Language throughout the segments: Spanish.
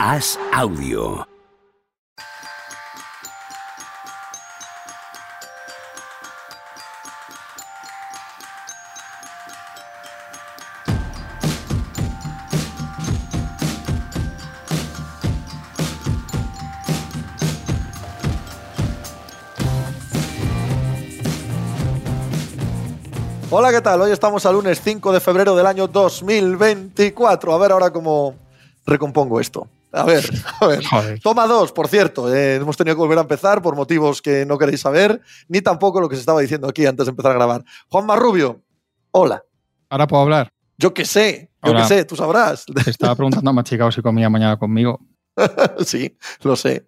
Haz audio. Hola, ¿qué tal? Hoy estamos al lunes 5 de febrero del año 2024. A ver ahora cómo recompongo esto. A ver, a ver. Joder. Toma dos, por cierto. Eh, hemos tenido que volver a empezar por motivos que no queréis saber, ni tampoco lo que se estaba diciendo aquí antes de empezar a grabar. Juan Marrubio, hola. Ahora puedo hablar. Yo qué sé, yo qué sé, tú sabrás. Te estaba preguntando a Machicao si comía mañana conmigo. sí, lo sé.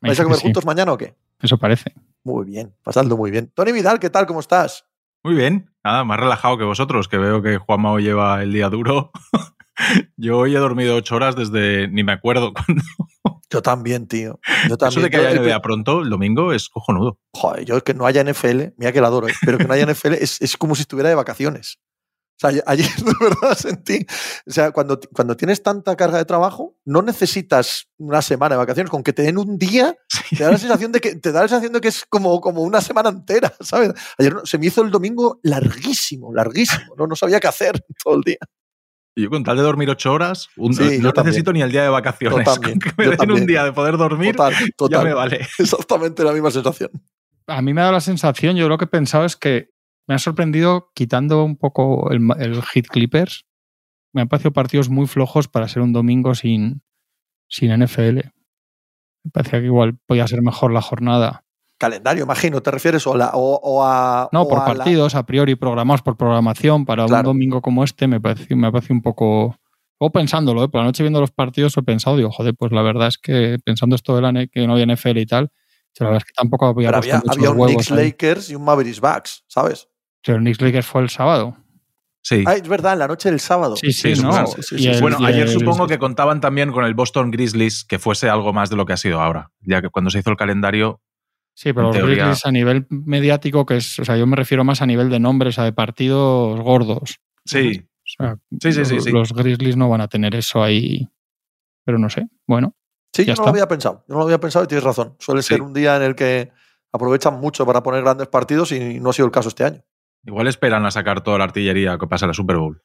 ¿Vais a comer sí. juntos mañana o qué? Eso parece. Muy bien, pasadlo muy bien. Tony Vidal, ¿qué tal? ¿Cómo estás? Muy bien, nada, más relajado que vosotros, que veo que Juanma hoy lleva el día duro. Yo hoy he dormido ocho horas desde ni me acuerdo cuándo. Yo también, tío. Yo también. Eso de que haya el- NBA pronto, el domingo, es cojonudo. Joder, yo que no haya NFL, mira que la adoro, ¿eh? pero que no haya NFL es, es como si estuviera de vacaciones. O sea, ayer de verdad sentí. O sea, cuando, cuando tienes tanta carga de trabajo, no necesitas una semana de vacaciones. Con que te den un día, te da la sensación de que, te da la sensación de que es como, como una semana entera, ¿sabes? Ayer se me hizo el domingo larguísimo, larguísimo. No, no sabía qué hacer todo el día. Y yo con tal de dormir ocho horas, un- Sí, yo no también. necesito ni el día de vacaciones. Yo también, Con que me yo den también. un día de poder dormir, Total, total. ya me vale. Exactamente la misma sensación. A mí me ha dado la sensación, yo lo que he pensado es que me ha sorprendido quitando un poco el, el hit Clippers. Me han parecido partidos muy flojos para ser un domingo sin, sin NFL. Me parecía que igual podía ser mejor la jornada. Calendario, imagino, ¿te refieres? O, la- o- o a. No, o por a la- partidos, a priori programados por programación, para Claro. un domingo como este me pareció, me pareció un poco... O pensándolo, ¿eh? por la noche viendo los partidos he pensado, digo, joder, pues la verdad es que pensando esto de la ne- que no había NFL y tal, la verdad es que tampoco había Pero había, había un Knicks ahí. Lakers y un Mavericks Bucks, ¿sabes? Pero el Knicks Lakers fue el sábado. Sí. Ah, es verdad, en la noche del sábado. Sí, sí, Sí, ¿no? claro, sí, sí, Y sí. el- bueno, ayer el- supongo que contaban también con el Boston Grizzlies que fuese algo más de lo que ha sido ahora. Ya que cuando se hizo el calendario, Sí, pero los teoría- Grizzlies a nivel mediático, que es, o sea, yo me refiero más a nivel de nombres, o sea, de partidos gordos. sí. O sea, Sí, sí, sí, los, sí. los Grizzlies no van a tener eso ahí. Pero no sé. Bueno, Sí, Ya yo no está. lo había pensado. Yo no lo había pensado y tienes razón. Suele Sí. ser un día en el que aprovechan mucho para poner grandes partidos y no ha sido el caso este año. Igual esperan a sacar toda la artillería que pasa la Super Bowl.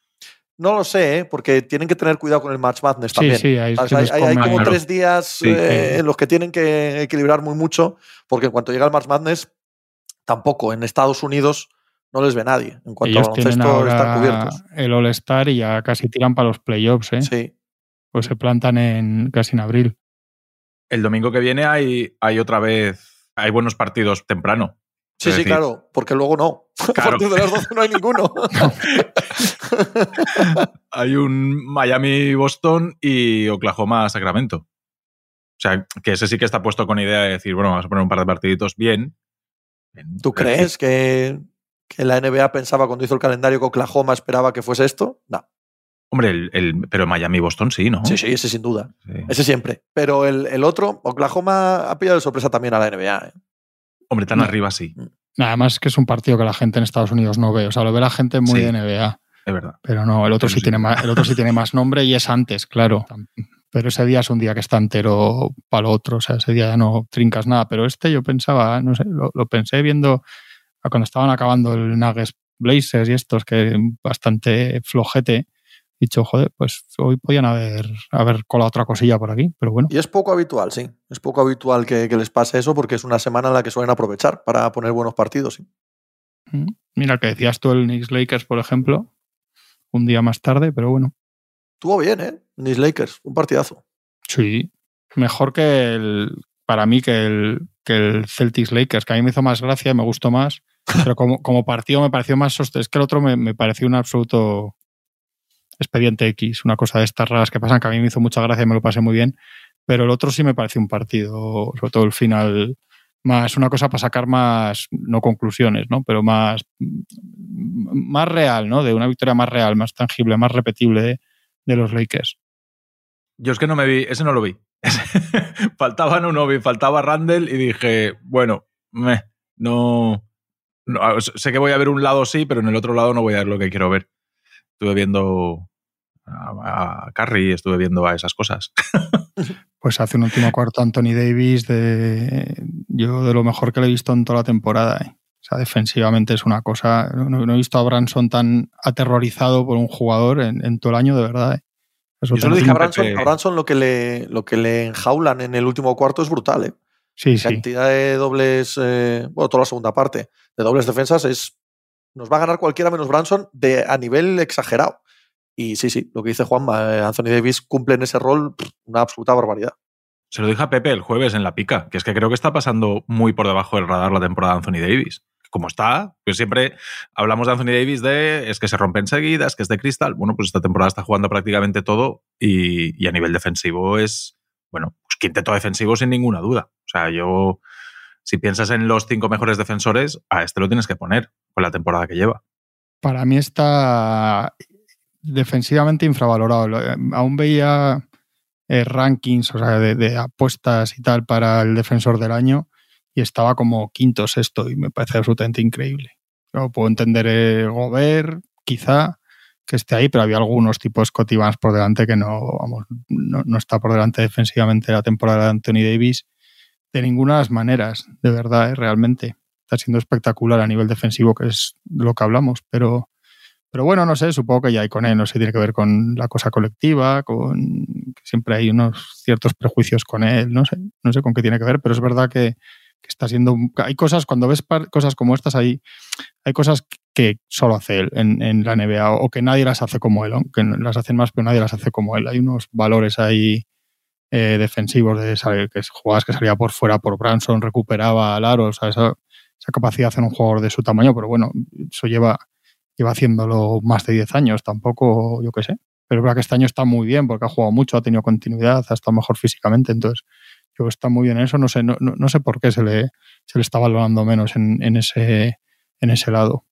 No lo sé, ¿eh? porque tienen que tener cuidado con el Match Madness sí, también. sí, Hay, hay- como Claro. tres días Sí. eh, en los que tienen que equilibrar muy mucho, porque en cuanto llega el March Madness, tampoco en Estados Unidos no les ve nadie. En cuanto Ellos a tienen baloncesto están cubiertos. el All-Star y ya casi tiran para los playoffs, ¿eh? Sí. Pues se plantan en casi en abril. El domingo que viene hay, hay otra vez, hay buenos partidos temprano. Sí, sí, decir, claro, porque luego no. A Claro. partir de las 12 no hay ninguno. Hay un Miami-Boston y Oklahoma-Sacramento. O sea, que ese sí que está puesto con idea de decir, bueno, vamos a poner un par de partiditos bien. Bien. ¿Tú crees que, que la NBA pensaba cuando hizo el calendario que Oklahoma esperaba que fuese esto? No. Hombre, el, el- pero Miami-Boston sí, ¿no? Sí, sí, ese sin duda. Sí. Ese siempre. Pero el, el otro, Oklahoma ha pillado de sorpresa también a la NBA. ¿eh? Hombre, tan No. arriba sí, Nada más que es un partido que la gente en Estados Unidos no ve. O sea, lo ve la gente muy Sí. de NBA. Es verdad. Pero no, el otro, sí sí. tiene más, el otro sí tiene más nombre y es antes, claro. Pero ese día es un día que está entero para lo otro. O sea, ese día ya no trincas nada. Pero este yo pensaba, no sé, lo, lo pensé viendo a cuando estaban acabando el Nuggets Blazers y estos, que bastante flojete. He dicho, joder, pues hoy podían haber, haber colado otra cosilla por aquí. Pero bueno, Y es poco habitual, sí. Es poco habitual que, que les pase eso porque es una semana en la que suelen aprovechar para poner buenos partidos. sí. Mm. mira, el que decías tú, el Knicks Lakers, por ejemplo, un día más tarde, pero bueno. Estuvo bien, ¿eh? Knicks Lakers, un partidazo. Sí, mejor que el, para mí que el, que el Celtics Lakers, que a mí me hizo más gracia, me gustó más, pero como, como partido me pareció más. Es que el otro me, me pareció un absoluto expediente X, una cosa de estas raras que pasan, que a mí me hizo mucha gracia y me lo pasé muy bien, pero el otro sí me pareció un partido, sobre todo el final, más una cosa para sacar más, no conclusiones, ¿no? pero más, más real, ¿no? de una victoria más real, más tangible, más repetible de, los Lakers. Yo es que no me vi, ese no lo vi. faltaba Nunobi, faltaba Randall y dije, bueno, no, Sé que voy a ver un lado sí, pero en el otro lado no voy a ver lo que quiero ver. Estuve viendo a, a Curry, estuve viendo a esas cosas. Pues hace un último cuarto Anthony Davis de yo de lo mejor que le he visto en toda la temporada. ¿eh? O sea, defensivamente es una cosa. No, no, he visto a Branson tan aterrorizado por un jugador en, en todo el año, de verdad. ¿eh? Yo solo dije a Branson, a Branson, lo, que le, lo que le enjaulan en el último cuarto es brutal. ¿eh? Sí, La sí. cantidad de dobles, eh, bueno, toda la segunda parte, de dobles defensas es. Nos va a ganar cualquiera menos Branson de, a nivel exagerado. Y sí, sí, lo que dice Juan, Anthony Davis cumple en ese rol una absoluta barbaridad. Se lo dije a Pepe el jueves en la pica, que es que creo que está pasando muy por debajo del radar la temporada de Anthony Davis. Como está, pues siempre hablamos de Anthony Davis de es que se rompe enseguida, es que es de cristal. Bueno, pues esta temporada está jugando prácticamente todo y, y a nivel defensivo es, bueno, pues quinteto defensivo sin ninguna duda. O sea, yo, si piensas en los cinco mejores defensores, a este lo tienes que poner con la temporada que lleva. Para mí está defensivamente infravalorado. Aún veía eh, rankings, o sea, de, apuestas y tal para el defensor del año y estaba como quinto, sexto y me parece absolutamente increíble. Yo puedo entender el Gobert, quizá que esté ahí, pero había algunos tipos Scotty por delante que no, vamos, no, no, está por delante defensivamente la temporada de Anthony Davis de ninguna de las maneras, de verdad, ¿eh? realmente. Está siendo espectacular a nivel defensivo, que es lo que hablamos, pero pero bueno, no sé, supongo que ya hay con él, no sé, tiene que ver con la cosa colectiva, con que siempre hay unos ciertos prejuicios con él, no sé, no sé con qué tiene que ver, pero es verdad que, está siendo. Hay cosas, cuando ves cosas como estas, hay, hay cosas que solo hace él en, en la NBA o, que nadie las hace como él, que las hacen más, pero nadie las hace como él. Hay unos valores ahí eh, defensivos de saber que jugadas que salía por fuera por Branson, recuperaba al aro, o sea, esa, esa capacidad de hacer un jugador de su tamaño, pero bueno, eso lleva lleva haciéndolo más de 10 años, tampoco, yo qué sé. Pero es verdad que este año está muy bien porque ha jugado mucho, ha tenido continuidad, ha estado mejor físicamente, entonces yo creo que está muy bien en eso. No sé, no, no, no sé por qué se le, se le está valorando menos en, en, ese, en ese lado.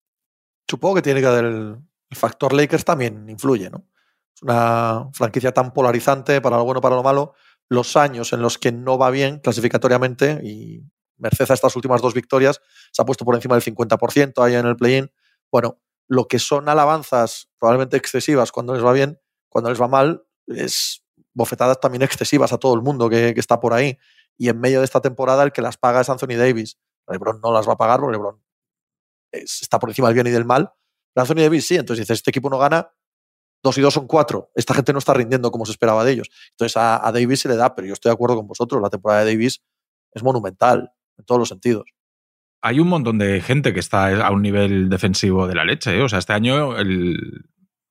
Supongo que tiene que haber el, el factor Lakers también influye, ¿no? Es una franquicia tan polarizante para lo bueno para lo malo. Los años en los que no va bien clasificatoriamente y merced a estas últimas dos victorias se ha puesto por encima del 50% ahí en el play-in. Bueno, lo que son alabanzas probablemente excesivas cuando les va bien, cuando les va mal, es bofetadas también excesivas a todo el mundo que, está por ahí. Y en medio de esta temporada el que las paga es Anthony Davis. LeBron no las va a pagar porque LeBron es, está por encima del bien y del mal. Pero Anthony Davis sí, entonces dices, este equipo no gana, dos y dos son cuatro. Esta gente no está rindiendo como se esperaba de ellos. Entonces a Davis se le da, pero yo estoy de acuerdo con vosotros, la temporada de Davis es monumental en todos los sentidos hay un montón de gente que está a un nivel defensivo de la leche. ¿eh? O sea, este año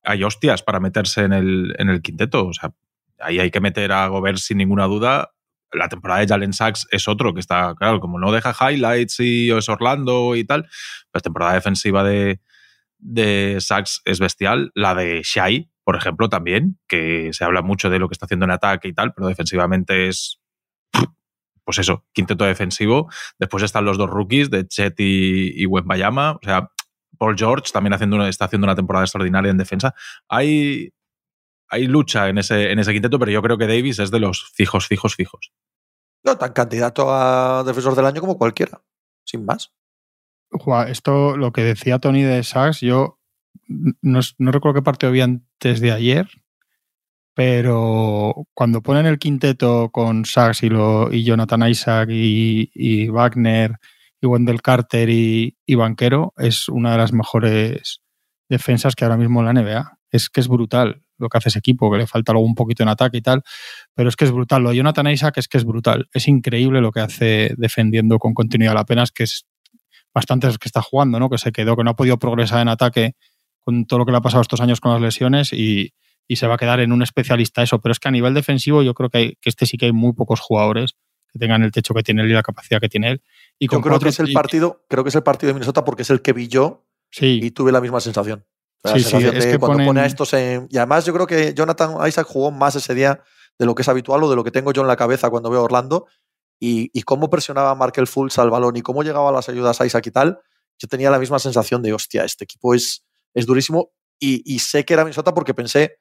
hay hostias para meterse en el, en el quinteto. O sea, ahí hay que meter a Gobert sin ninguna duda. La temporada de Jalen Sachs es otro que está, claro, como no deja highlights y es Orlando y tal, la temporada defensiva de, de Sachs es bestial. La de Shai, por ejemplo, también, que se habla mucho de lo que está haciendo en ataque y tal, pero defensivamente es pues eso, quinteto defensivo. Después están los dos rookies de Chet y, y Wembayama. O sea, Paul George también haciendo una, está haciendo una temporada extraordinaria en defensa. Hay, hay lucha en ese, en ese quinteto, pero yo creo que Davis es de los fijos, fijos, fijos. No, tan candidato a defensor del año como cualquiera, sin más. Esto, lo que decía Tony de Sachs, yo no, no recuerdo qué partido había antes de ayer, pero cuando ponen el quinteto con Sachs y, lo, y Jonathan Isaac y, y, Wagner y Wendell Carter y, y, Banquero, es una de las mejores defensas que ahora mismo en la NBA. Es que es brutal lo que hace ese equipo, que le falta luego un poquito en ataque y tal, pero es que es brutal. Lo de Jonathan Isaac es que es brutal. Es increíble lo que hace defendiendo con continuidad. La pena es que es bastante que está jugando, ¿no? Que se quedó, que no ha podido progresar en ataque con todo lo que le ha pasado estos años con las lesiones y, y se va a quedar en un especialista eso. Pero es que a nivel defensivo yo creo que, hay, que este sí que hay muy pocos jugadores que tengan el techo que tiene él y la capacidad que tiene él. Y yo creo que es el partido, creo que es el partido de Minnesota porque es el que vi yo sí. y tuve la misma sensación. La sí, sensación sí, es de que cuando ponen... pone a estos en... Y además yo creo que Jonathan Isaac jugó más ese día de lo que es habitual o de lo que tengo yo en la cabeza cuando veo a Orlando y, y cómo presionaba a Markel Fultz al balón y cómo llegaba a las ayudas a Isaac y tal, yo tenía la misma sensación de, hostia, este equipo es, es durísimo y, y sé que era Minnesota porque pensé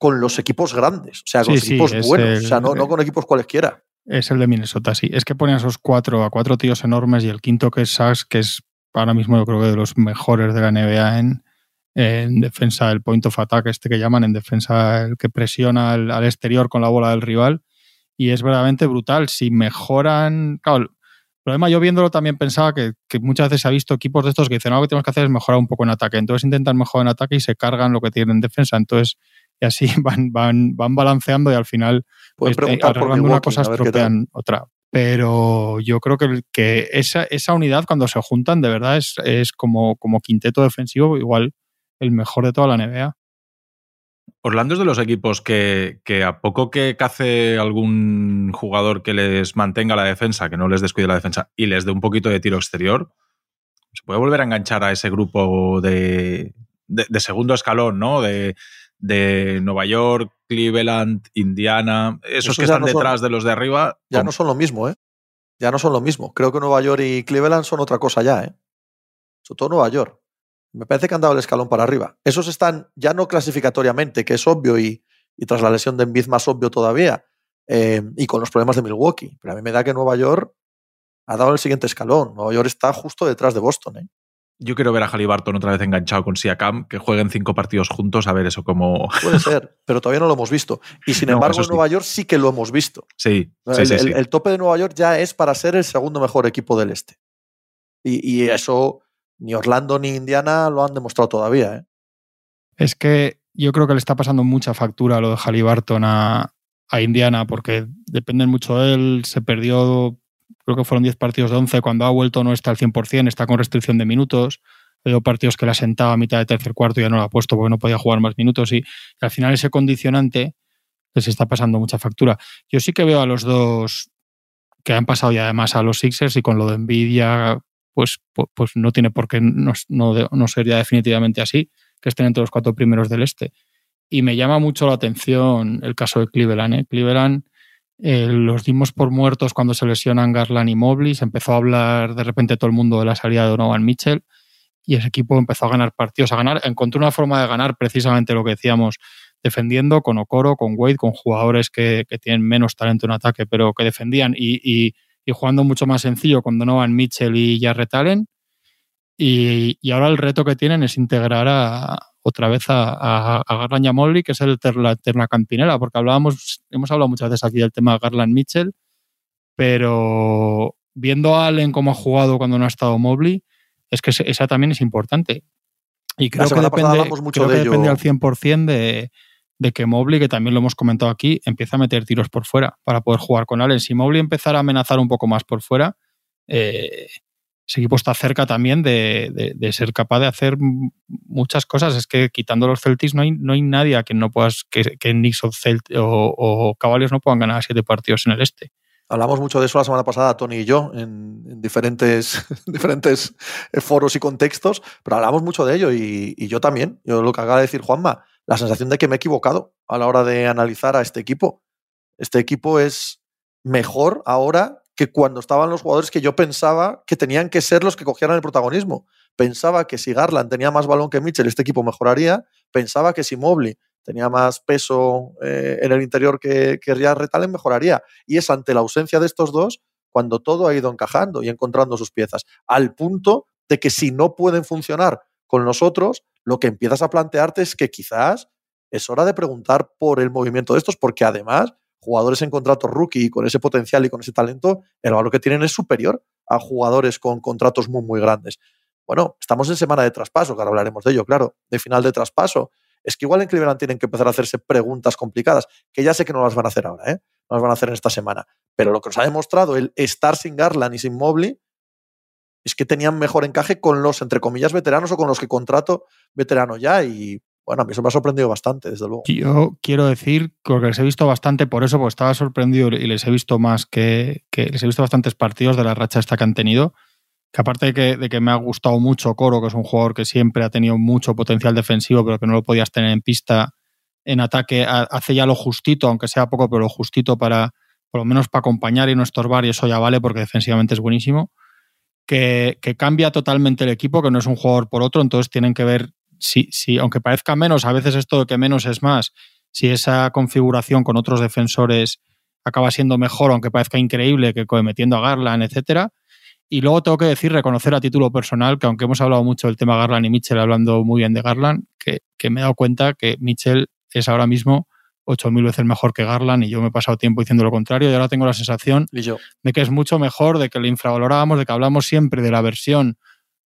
con los equipos grandes, o sea, con Sí, los equipos buenos, el- o sea, no, no con equipos cualesquiera. Es el de Minnesota, sí. Es que pone a esos cuatro, a cuatro tíos enormes y el quinto que es Sachs, que es ahora mismo yo creo que de los mejores de la NBA en, en defensa, el point of attack, este que llaman, en defensa, el que presiona al, exterior con la bola del rival. Y es verdaderamente brutal. Si mejoran. Claro, el problema, yo viéndolo también pensaba que, muchas veces se ha visto equipos de estos que dicen, no, lo que tenemos que hacer es mejorar un poco en ataque. Entonces intentan mejorar en ataque y se cargan lo que tienen en defensa. Entonces, y así van, van, van balanceando y al final, pues, arreglando una cosa, estropean otra pero yo creo que, que esa, esa, unidad cuando se juntan de verdad es, es como, como, quinteto defensivo igual el mejor de toda la NBA. Orlando es de los equipos que, que, a poco que cace algún jugador que les mantenga la defensa, que no les descuide la defensa y les dé un poquito de tiro exterior, se puede volver a enganchar a ese grupo de, de, segundo escalón, ¿no? De, de Nueva York, Cleveland, Indiana, esos que están detrás de los de arriba. Ya no son lo mismo, ¿eh? Ya no son lo mismo. Creo que Nueva York y Cleveland son otra cosa ya, ¿eh? Sobre todo Nueva York. Me parece que han dado el escalón para arriba. Esos están ya no clasificatoriamente, que es obvio y, tras la lesión de Embiid más obvio todavía, eh, y con los problemas de Milwaukee. Pero a mí me da que Nueva York ha dado el siguiente escalón. Nueva York está justo detrás de Boston. ¿eh? Yo quiero ver a Halliburton otra vez enganchado con Siakam, que jueguen cinco partidos juntos, a ver eso como. Puede ser, pero todavía no lo hemos visto. Y sin embargo, en Nueva York sí que lo hemos visto. Sí, el, tope de Nueva York ya es para ser el segundo mejor equipo del este. Y, eso ni Orlando ni Indiana lo han demostrado todavía. ¿eh? Es que yo creo que le está pasando mucha factura lo de Halliburton a, a Indiana, porque dependen mucho de él. Se perdió creo que fueron 10 partidos de 11, cuando ha vuelto no está al 100%, está con restricción de minutos. Veo partidos que la sentaba a mitad de tercer cuarto y ya no la ha puesto porque no podía jugar más minutos y, al final ese condicionante les está pasando mucha factura. Yo sí que veo a los dos que han pasado ya además a los Sixers y con lo de Nvidia pues, pues, no tiene por qué no, no, no ser ya definitivamente así, que estén entre los cuatro primeros del este. Y me llama mucho la atención el caso de Cleveland. ¿eh? Cleveland eh, los dimos por muertos cuando se lesionan Garland y Mobley. Se empezó a hablar de repente todo el mundo de la salida de Donovan Mitchell y ese equipo empezó a ganar partidos, a ganar. Encontró una forma de ganar precisamente lo que decíamos, defendiendo con Okoro, con Wade, con jugadores que, tienen menos talento en ataque, pero que defendían y, jugando mucho más sencillo con Donovan Mitchell y Jarrett Allen. Y, y ahora el reto que tienen es integrar a, otra vez a, a, Garland y que es el la eterna campinera, porque hablábamos, hemos hablado muchas veces aquí del tema de Garland Mitchell, pero viendo a Allen cómo ha jugado cuando no ha estado Mobley, es que esa también es importante. Y creo que depende, mucho de depende al 100% de, de que Mobley, que también lo hemos comentado aquí, empieza a meter tiros por fuera para poder jugar con Allen. Si Mobley empezara a amenazar un poco más por fuera, eh, ese equipo está cerca también de, ser capaz de hacer muchas cosas. Es que quitando los Celtics no hay, no hay nadie a quien no puedas, que, que Knicks o, o, Cavaliers no puedan ganar siete partidos en el este. Hablamos mucho de eso la semana pasada, Tony y yo, en, diferentes, diferentes foros y contextos, pero hablamos mucho de ello y, y, yo también. Yo lo que acaba de decir Juanma, la sensación de que me he equivocado a la hora de analizar a este equipo. Este equipo es mejor ahora que cuando estaban los jugadores que yo pensaba que tenían que ser los que cogieran el protagonismo. Pensaba que si Garland tenía más balón que Mitchell, este equipo mejoraría. Pensaba que si Mobley tenía más peso eh, en el interior que, que Retalen, mejoraría. Y es ante la ausencia de estos dos cuando todo ha ido encajando y encontrando sus piezas. Al punto de que si no pueden funcionar con nosotros, lo que empiezas a plantearte es que quizás es hora de preguntar por el movimiento de estos, porque además jugadores en contrato rookie con ese potencial y con ese talento, el valor que tienen es superior a jugadores con contratos muy, muy grandes. Bueno, estamos en semana de traspaso, que ahora hablaremos de ello, claro, de final de traspaso. Es que igual en Cleveland tienen que empezar a hacerse preguntas complicadas, que ya sé que no las van a hacer ahora, ¿eh? no las van a hacer en esta semana. Pero lo que os ha demostrado el estar sin Garland y sin Mobley es que tenían mejor encaje con los, entre comillas, veteranos o con los que contrato veterano ya. Y bueno, a mí eso me ha sorprendido bastante, desde luego. Yo quiero decir, que les he visto bastante por eso, porque estaba sorprendido y les he visto más que, les he visto bastantes partidos de la racha esta que han tenido. Que aparte de que, que me ha gustado mucho Coro, que es un jugador que siempre ha tenido mucho potencial defensivo, pero que no lo podías tener en pista en ataque, hace ya lo justito, aunque sea poco, pero lo justito para, por lo menos para acompañar y no estorbar, y eso ya vale porque defensivamente es buenísimo. Que, que, cambia totalmente el equipo, que no es un jugador por otro, entonces tienen que ver si, aunque parezca menos, a veces esto de que menos es más, si esa configuración con otros defensores acaba siendo mejor, aunque parezca increíble que metiendo a Garland, etcétera. Y luego tengo que decir, reconocer a título personal, que aunque hemos hablado mucho del tema Garland y Mitchell, hablando muy bien de Garland, que, que me he dado cuenta que Mitchell es ahora mismo 8.000 veces mejor que Garland y yo me he pasado tiempo diciendo lo contrario y ahora tengo la sensación de que es mucho mejor, de que le infravalorábamos, de que hablamos siempre de la versión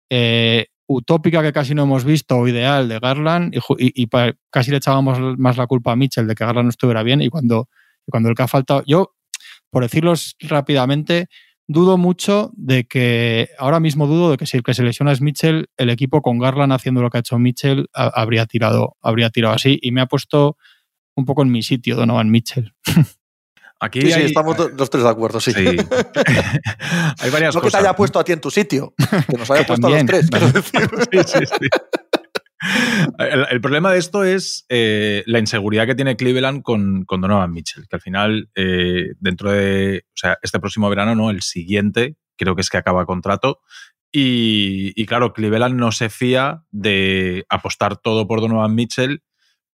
eh, utópica que casi no hemos visto o ideal de Garland y, casi le echábamos más la culpa a Mitchell de que Garland no estuviera bien y cuando, cuando el que ha faltado, yo, por decirlo rápidamente, dudo mucho de que, ahora mismo dudo de que si el que se lesiona es Mitchell, el equipo con Garland haciendo lo que ha hecho Mitchell habría tirado, habría tirado así y me ha puesto un poco en mi sitio, Donovan Mitchell. Aquí sí, estamos los tres de acuerdo, sí. hay varias no cosas. que te haya puesto a ti en tu sitio, que nos haya puesto a los tres. sí, sí, sí. El, problema de esto es eh, la inseguridad que tiene Cleveland con, con Donovan Mitchell, que al final, eh, dentro de, o sea, este próximo verano, no, el siguiente, creo que es que acaba contrato. Y, y claro, Cleveland no se fía de apostar todo por Donovan Mitchell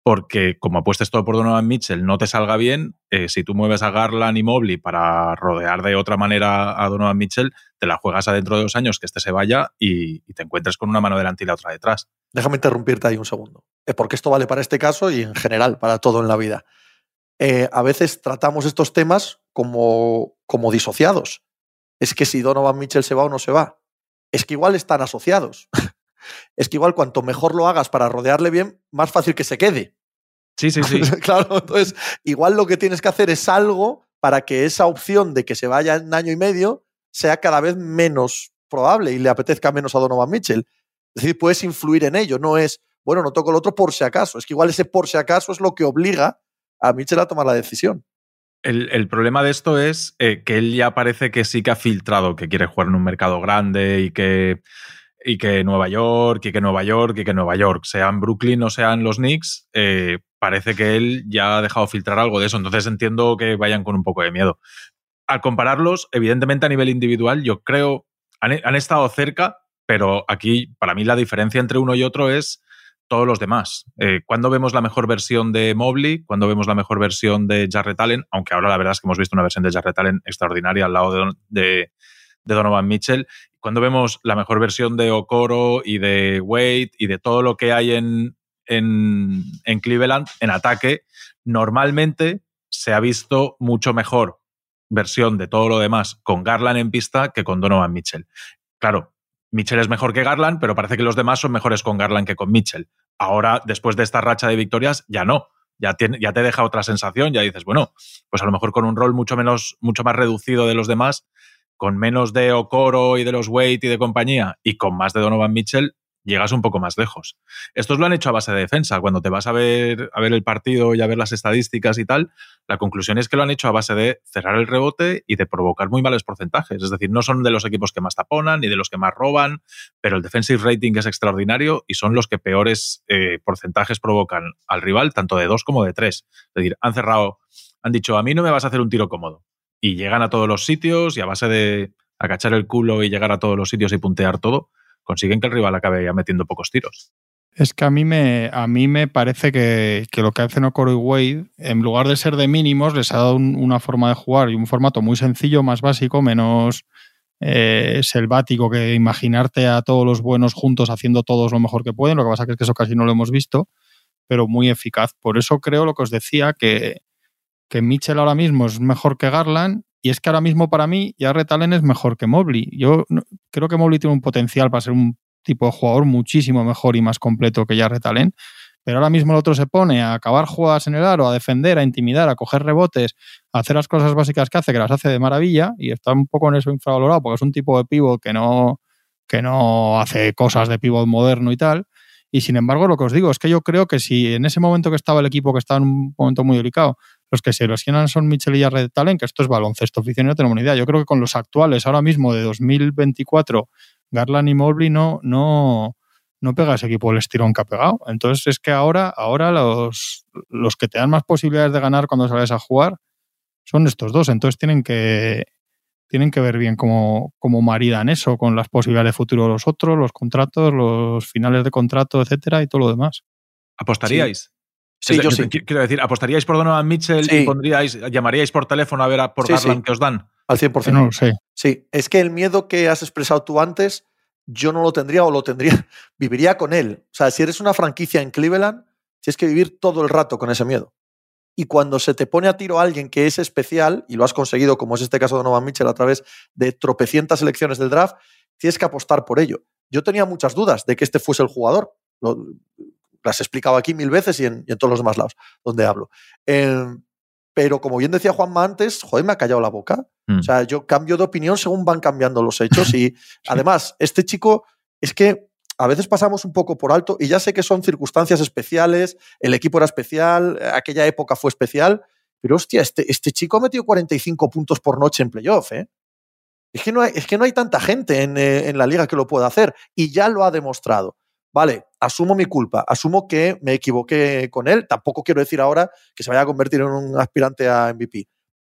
porque como apuestes todo por Donovan Mitchell no te salga bien, eh, si tú mueves a Garland y Mobley para rodear de otra manera a Donovan Mitchell, te la juegas adentro de dos años que este se vaya y, te encuentres con una mano delante y la otra detrás. Déjame interrumpirte ahí un segundo, eh, porque esto vale para este caso y en general para todo en la vida. Eh, a veces tratamos estos temas como, como disociados. Es que si Donovan Mitchell se va o no se va, es que igual están asociados. es que igual cuanto mejor lo hagas para rodearle bien, más fácil que se quede. Sí, sí, sí. claro, entonces igual lo que tienes que hacer es algo para que esa opción de que se vaya en año y medio sea cada vez menos probable y le apetezca menos a Donovan Mitchell. Es decir, puedes influir en ello, no es, bueno, no toco el otro por si acaso. Es que igual ese por si acaso es lo que obliga a Mitchell a tomar la decisión. El, problema de esto es eh, que él ya parece que sí que ha filtrado que quiere jugar en un mercado grande y que y que Nueva York, y que Nueva York, y que Nueva York, sean Brooklyn o sean los Knicks, eh, parece que él ya ha dejado filtrar algo de eso. Entonces entiendo que vayan con un poco de miedo. Al compararlos, evidentemente a nivel individual, yo creo, han, estado cerca, pero aquí para mí la diferencia entre uno y otro es todos los demás. Eh, ¿Cuándo vemos la mejor versión de Mobley? ¿Cuándo vemos la mejor versión de Jarrett Allen? Aunque ahora la verdad es que hemos visto una versión de Jarrett Allen extraordinaria al lado de, de Donovan Mitchell cuando vemos la mejor versión de Okoro y de Wade y de todo lo que hay en, en, Cleveland en ataque, normalmente se ha visto mucho mejor versión de todo lo demás con Garland en pista que con Donovan Mitchell. Claro, Mitchell es mejor que Garland, pero parece que los demás son mejores con Garland que con Mitchell. Ahora, después de esta racha de victorias, ya no. Ya, tiene, ya te deja otra sensación, ya dices, bueno, pues a lo mejor con un rol mucho menos, mucho más reducido de los demás, con menos de Okoro y de los Wade y de compañía y con más de Donovan Mitchell, llegas un poco más lejos. Estos lo han hecho a base de defensa. Cuando te vas a ver, a ver el partido y a ver las estadísticas y tal, la conclusión es que lo han hecho a base de cerrar el rebote y de provocar muy malos porcentajes. Es decir, no son de los equipos que más taponan ni de los que más roban, pero el defensive rating es extraordinario y son los que peores eh, porcentajes provocan al rival, tanto de dos como de tres. Es decir, han cerrado, han dicho, a mí no me vas a hacer un tiro cómodo y llegan a todos los sitios y a base de agachar el culo y llegar a todos los sitios y puntear todo, consiguen que el rival acabe ya metiendo pocos tiros. Es que a mí me, a mí me parece que, lo que hacen Okoro y Wade, en lugar de ser de mínimos, les ha dado una forma de jugar y un formato muy sencillo, más básico, menos eh, selvático que imaginarte a todos los buenos juntos haciendo todos lo mejor que pueden. Lo que pasa es que eso casi no lo hemos visto, pero muy eficaz. Por eso creo lo que os decía, que, que Mitchell ahora mismo es mejor que Garland y es que ahora mismo para mí ya Allen es mejor que Mobley. Yo creo que Mobley tiene un potencial para ser un tipo de jugador muchísimo mejor y más completo que Jarrett Allen. Pero ahora mismo el otro se pone a acabar jugadas en el aro, a defender, a intimidar, a coger rebotes, a hacer las cosas básicas que hace, que las hace de maravilla, y está un poco en eso infravalorado, porque es un tipo de pivot que no, que no hace cosas de pivot moderno y tal. Y sin embargo, lo que os digo es que yo creo que si en ese momento que estaba el equipo, que estaba en un momento muy delicado, los que se lesionan son Michel y Jared Talent, que esto es baloncesto oficial, no tenemos ni idea. Yo creo que con los actuales ahora mismo de 2024, Garland y Mobley no, no, no pega ese equipo el estirón que ha pegado. Entonces es que ahora, ahora los, los que te dan más posibilidades de ganar cuando sales a jugar son estos dos. Entonces tienen que, tienen que ver bien cómo, maridan eso con las posibilidades de futuro de los otros, los contratos, los finales de contrato, etcétera, y todo lo demás. ¿Apostaríais? Yo sí. Quiero decir, ¿apostaríais por Donovan Mitchell y pondríais, llamaríais por teléfono a ver a por Garland que os dan? Al 100%. No, sí. Sí, es que el miedo que has expresado tú antes, yo no lo tendría o lo tendría, viviría con él. O sea, si eres una franquicia en Cleveland, tienes que vivir todo el rato con ese miedo. Y cuando se te pone a tiro alguien que es especial, y lo has conseguido, como es este caso de Novan Mitchell, a través de tropecientas elecciones del draft, tienes que apostar por ello. Yo tenía muchas dudas de que este fuese el jugador. Lo, las he explicado aquí mil veces y en, y en todos los demás lados donde hablo. Eh, pero como bien decía Juanma antes, joder, me ha callado la boca. Mm. O sea, yo cambio de opinión según van cambiando los hechos. Y además, este chico es que a veces pasamos un poco por alto y ya sé que son circunstancias especiales, el equipo era especial, aquella época fue especial, pero hostia, este, este chico ha metido 45 puntos por noche en playoff, ¿eh? Es que no hay, es que no hay tanta gente en, eh, en la liga que lo pueda hacer y ya lo ha demostrado. Vale, asumo mi culpa, asumo que me equivoqué con él, tampoco quiero decir ahora que se vaya a convertir en un aspirante a MVP.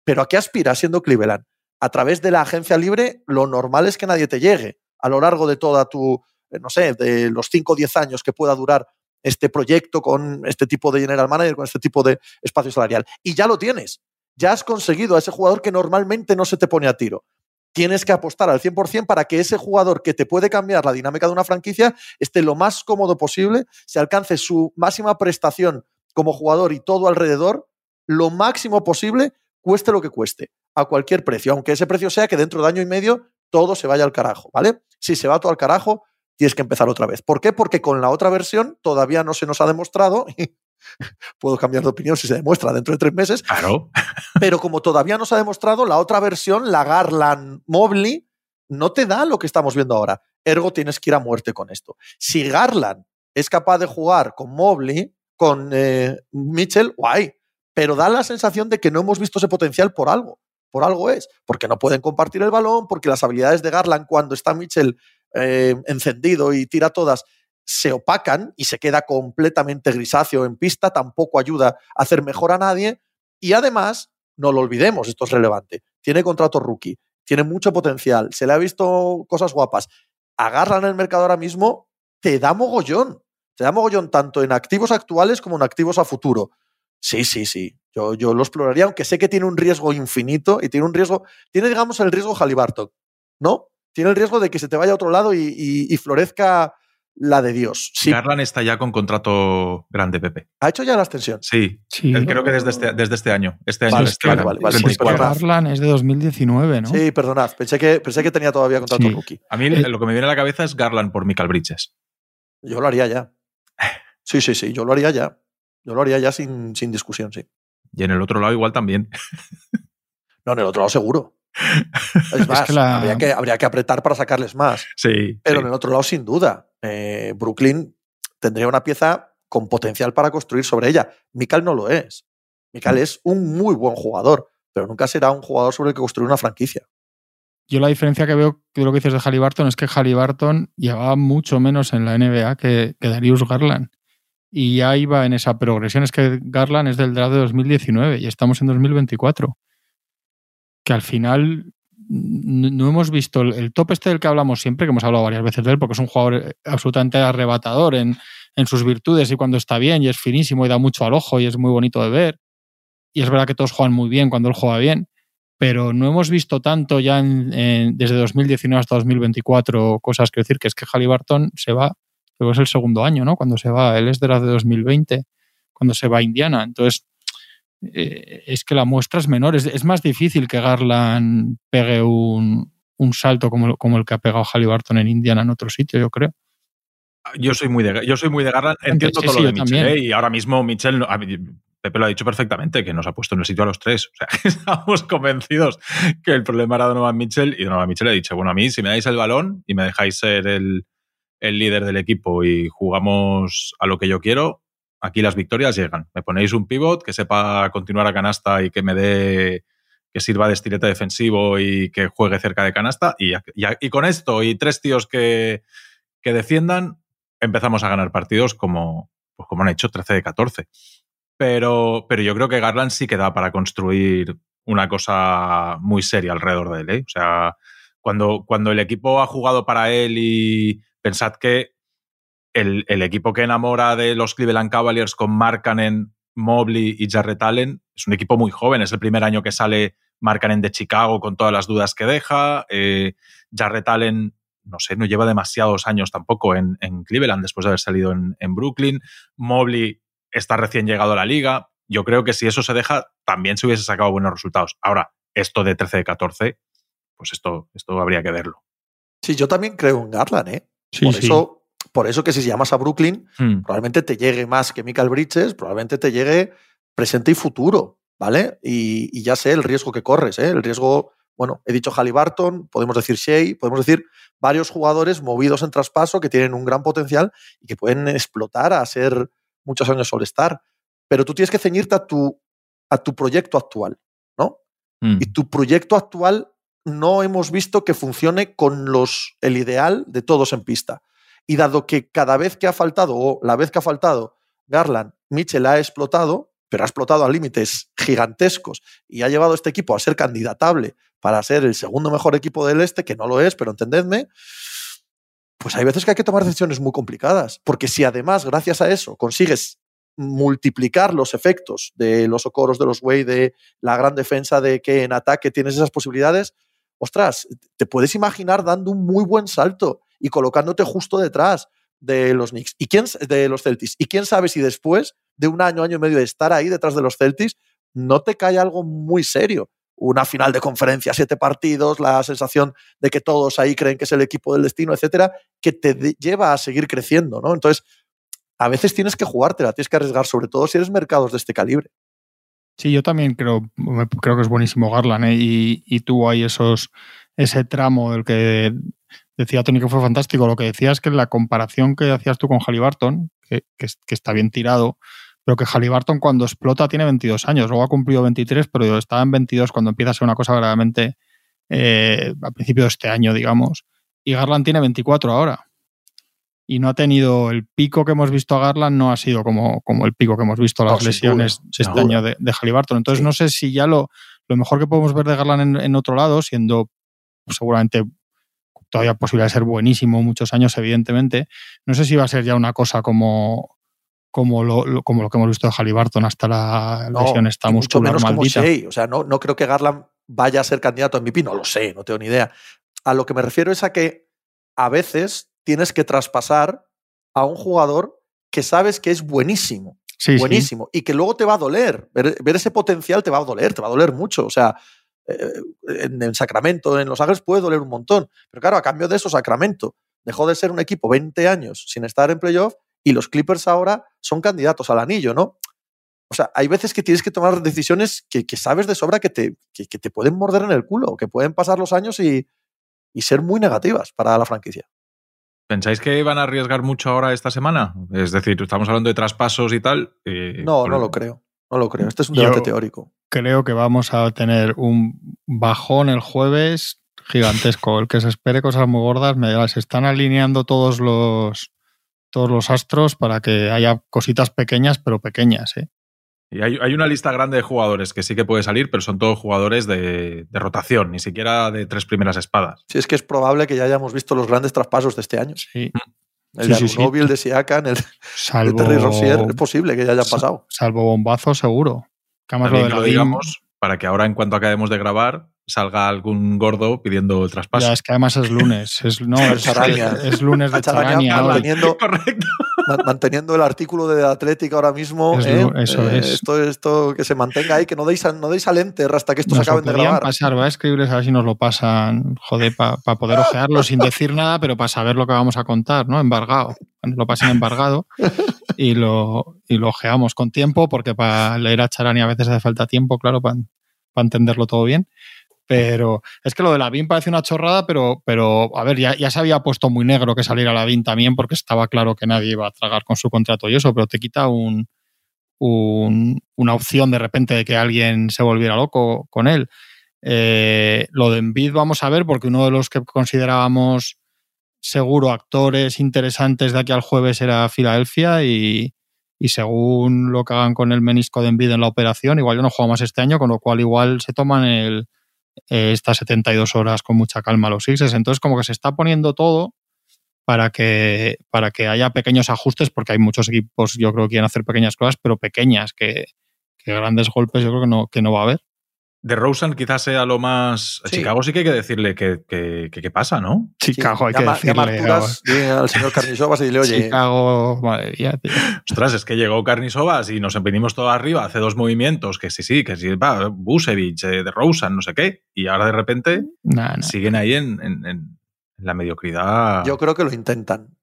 Pero ¿a qué aspira siendo Cleveland? A través de la agencia libre, lo normal es que nadie te llegue a lo largo de toda tu, eh, no sé, de los 5 o 10 años que pueda durar este proyecto con este tipo de general manager, con este tipo de espacio salarial. Y ya lo tienes. Ya has conseguido a ese jugador que normalmente no se te pone a tiro. Tienes que apostar al 100% para que ese jugador que te puede cambiar la dinámica de una franquicia esté lo más cómodo posible, se alcance su máxima prestación como jugador y todo alrededor, lo máximo posible, cueste lo que cueste, a cualquier precio, aunque ese precio sea que dentro de año y medio todo se vaya al carajo, ¿vale? Si se va todo al carajo, tienes que empezar otra vez. ¿Por qué? Porque con la otra versión todavía no se nos ha demostrado, puedo cambiar de opinión si se demuestra dentro de tres meses, Claro. pero como todavía no se ha demostrado, la otra versión, la Garland Mobley, no te da lo que estamos viendo ahora. Ergo, tienes que ir a muerte con esto. Si Garland es capaz de jugar con Mobley, con eh, Mitchell, guay, pero da la sensación de que no hemos visto ese potencial por algo. Por algo es, porque no pueden compartir el balón, porque las habilidades de Garland cuando está Mitchell eh, encendido y tira todas se opacan y se queda completamente grisáceo en pista, tampoco ayuda a hacer mejor a nadie. Y además, no lo olvidemos, esto es relevante, tiene contrato rookie, tiene mucho potencial, se le ha visto cosas guapas. Agarran el mercado ahora mismo, te da mogollón. Te da mogollón tanto en activos actuales como en activos a futuro. Sí, sí, sí. Yo, yo lo exploraría, aunque sé que tiene un riesgo infinito y tiene un riesgo, tiene, digamos, el riesgo Halliburton, ¿no? Tiene el riesgo de que se te vaya a otro lado y, florezca la de Dios. Sí, Garland está ya con contrato grande, Pepe. ha hecho ya la extensión. Sí, Sí. él creo que desde este, desde este año. Este año. Vale, este vale, año, vale, vale, Sí, 34. perdonad. Garland es de 2019, ¿no? Sí, perdonad. Pensé que, pensé que tenía todavía contrato Sí. rookie. A mí Eh, lo que me viene a la cabeza es Garland por Michael Bridges. Yo lo haría ya. Sí, sí, sí. Yo lo haría ya. Yo lo haría ya sin, sin discusión, sí. Y en el otro lado igual también. No, en el otro lado seguro. Es más, que la- habría, que, habría que apretar para sacarles más. Sí. Pero sí. en el otro lado, sin duda, eh, Brooklyn tendría una pieza con potencial para construir sobre ella. Mikal no lo es. Mikal Mm. es un muy buen jugador, pero nunca será un jugador sobre el que construir una franquicia. Yo la diferencia que veo de lo que dices de Halliburton es que Halliburton llevaba mucho menos en la NBA que, que Darius Garland. Y ya iba en esa progresión. Es que Garland es del draft de 2019 y estamos en 2024. Que al final no hemos visto el, el top este del que hablamos siempre, que hemos hablado varias veces de él, porque es un jugador eh, absolutamente arrebatador en, en sus virtudes y cuando está bien y es finísimo y da mucho al ojo y es muy bonito de ver. Y es verdad que todos juegan muy bien cuando él juega bien pero no hemos visto tanto ya en- en- desde 2019 hasta 2024 cosas que decir que es que Halliburton se va, que es el segundo año, ¿no? Cuando se va, él es de la de 2020, cuando se va a Indiana. Entonces, eh, es que la muestra es menor, es, es más difícil que Garland pegue un, un salto como, como el que ha pegado Halliburton en Indiana en otro sitio, yo creo. Yo soy muy de, yo soy muy de Garland. Entiendo Sí, todo sí, lo de Mitchell. ¿eh? Y ahora mismo Mitchell, no- a mí- Pepe lo ha dicho perfectamente, que nos ha puesto en el sitio a los tres. O sea, estamos convencidos que el problema era Donovan Mitchell. Y Donovan Mitchell ha dicho, bueno, a mí si me dais el balón y me dejáis ser el, el líder del equipo y jugamos a lo que yo quiero, aquí las victorias llegan. Me ponéis un pivot que sepa continuar a canasta y que me dé que sirva de estilete defensivo y que juegue cerca de canasta. Y, y- con esto y tres tíos que, que defiendan, empezamos a ganar partidos como, pues como han hecho 13 de 14. Pero, pero yo creo que Garland sí que da para construir una cosa muy seria alrededor de él. ¿eh? O sea, cuando, cuando el equipo ha jugado para él y pensad que el, el equipo que enamora de los Cleveland Cavaliers con Markkanen, Mobley y Jarrett Allen es un equipo muy joven. Es el primer año que sale Marcanen de Chicago con todas las dudas que deja, eh, Jarrett Allen, no sé, no lleva demasiados años tampoco en, Cleveland después de haber salido en, en Brooklyn, Mobley está recién llegado a la liga, yo creo que si eso se deja, también se hubiese sacado buenos resultados. Ahora, esto de 13 de 14, pues esto, esto habría que verlo. Sí, yo también creo en Garland, ¿eh? por, Eso, por eso que si llamas a Brooklyn, hmm. probablemente te llegue más que Michael Bridges, probablemente te llegue presente y futuro, ¿vale? Y, ya sé el riesgo que corres, ¿eh? El riesgo, bueno, he dicho Halliburton, podemos decir Shea, podemos decir varios jugadores movidos en traspaso que tienen un gran potencial y que pueden explotar a ser muchos años All-Star. Pero tú tienes que ceñirte a tu, a tu proyecto actual, ¿no? Hmm. Y tu proyecto actual no hemos visto que funcione con los, el ideal de todos en pista. Y dado que cada vez que ha faltado, o la vez que ha faltado, Garland, Mitchell ha explotado, pero ha explotado a límites gigantescos y ha llevado a este equipo a ser candidatable para ser el segundo mejor equipo del este, que no lo es, pero entendedme, pues hay veces que hay que tomar decisiones muy complicadas. Porque si además, gracias a eso, consigues multiplicar los efectos de los socorros de los Way, de la gran defensa, de que en ataque tienes esas posibilidades, ostras, te puedes imaginar dando un muy buen salto y colocándote justo detrás de los Knicks. Y quién de los Celtics y quién sabe si después de un año año y medio de estar ahí detrás de los Celtics no te cae algo muy serio una final de conferencia siete partidos la sensación de que todos ahí creen que es el equipo del destino etcétera que te lleva a seguir creciendo no entonces a veces tienes que jugártela tienes que arriesgar sobre todo si eres mercados de este calibre. Sí, yo también creo, creo que es buenísimo Garland ¿eh? y, y, tuvo ahí esos, ese tramo del que decía Tony que fue fantástico. Lo que decía es que la comparación que hacías tú con Halliburton, que, que, está bien tirado, pero que Halliburton cuando explota tiene 22 años, luego ha cumplido 23, pero estaba en 22 cuando empieza a ser una cosa gravemente eh, a principio de este año, digamos. Y Garland tiene 24 ahora y no ha tenido el pico que hemos visto a Garland, no ha sido como, como el pico que hemos visto las lesiones este año de, de Halliburton. Entonces, no sé si ya lo, lo mejor que podemos ver de Garland en, otro lado, siendo seguramente todavía posible de ser buenísimo muchos años, evidentemente, no sé si va a ser ya una cosa como, como lo, como lo que hemos visto de Halliburton hasta la lesión esta muscular mucho menos maldita. o sea, no, no creo que Garland vaya a ser candidato a MVP, no lo sé, no tengo ni idea. A lo que me refiero es a que a veces tienes que traspasar a un jugador que sabes que es buenísimo. buenísimo. Y que luego te va a doler. Ver, ese potencial te va a doler, te va a doler mucho. O sea, eh, en, Sacramento, en Los Ángeles, puede doler un montón. Pero claro, a cambio de eso, Sacramento dejó de ser un equipo 20 años sin estar en playoff y los Clippers ahora son candidatos al anillo, ¿no? O sea, hay veces que tienes que tomar decisiones que, sabes de sobra que te, que, te pueden morder en el culo, que pueden pasar los años y ser muy negativas para la franquicia. ¿Pensáis que van a arriesgar mucho ahora esta semana? Es decir, estamos hablando de traspasos y tal. Eh, no, no lo creo. No lo creo. Este es un debate teórico. Creo que vamos a tener un bajón el jueves gigantesco. El que se espere cosas muy gordas, me se están alineando todos los todos los astros para que haya cositas pequeñas, pero pequeñas. ¿eh? Y hay, una lista grande de jugadores que sí que puede salir, pero son todos jugadores de, rotación, ni siquiera de tres primeras espadas. Sí, es que es probable que ya hayamos visto los grandes traspasos de este año. Sí. El de sí, el de Siakan, el de Terry Rossier, es posible que ya hayan pasado. Salvo bombazo, seguro. Que lo, digamos para que ahora, en cuanto acabemos de grabar, salga algún gordo pidiendo el traspaso. Ya, es que además es lunes. Es, no, es, es, lunes de charaña. Correcto manteniendo el artículo de Atlética ahora mismo. ¿eh? eso eh, es. Esto, esto que se mantenga ahí, que no deis, no deis al enter hasta que esto se acabe de grabar. pasar, va a escribirles a ver si nos lo pasan, joder, para poder ojearlo sin decir nada, pero para saber lo que vamos a contar, ¿no? Embargado. Lo pasen embargado y lo, y lo ojeamos con tiempo, porque para leer a Charani a veces hace falta tiempo, claro, para, para entenderlo todo bien. Pero es que lo de la BIM parece una chorrada, pero, pero a ver, ya, ya se había puesto muy negro que saliera la BIM también, porque estaba claro que nadie iba a tragar con su contrato y eso, pero te quita un, una opción de repente de que alguien se volviera loco con él. Eh, lo de Envid vamos a ver, porque uno de los que considerábamos seguro actores interesantes de aquí al jueves era Filadelfia y, y según lo que hagan con el menisco de Envid en la operación, igual yo no juego más este año, con lo cual igual se toman el, eh, estas 72 horas con mucha calma los Sixers. Entonces, como que se está poniendo todo para que, para que haya pequeños ajustes, porque hay muchos equipos, yo creo que quieren hacer pequeñas cosas, pero pequeñas, que, grandes golpes yo creo que no, que no va a haber. De Rosen quizás sea lo más. A Sí. Chicago sí que hay que decirle que, que, que- que pasa, ¿no? Chicago, hay llama, que llama decirle. Arturas, dile al señor Carnisovas y dile, oye, Chicago, madre mía, tío. Ostras, es que llegó Carnisovas y nos empeñimos todo arriba, hace dos movimientos, que sí, sí, que sí, va, Busevich, eh, de Rosen, no sé qué, y ahora de repente Nah, nah. siguen ahí en, en- en la mediocridad. yo creo que lo intentan,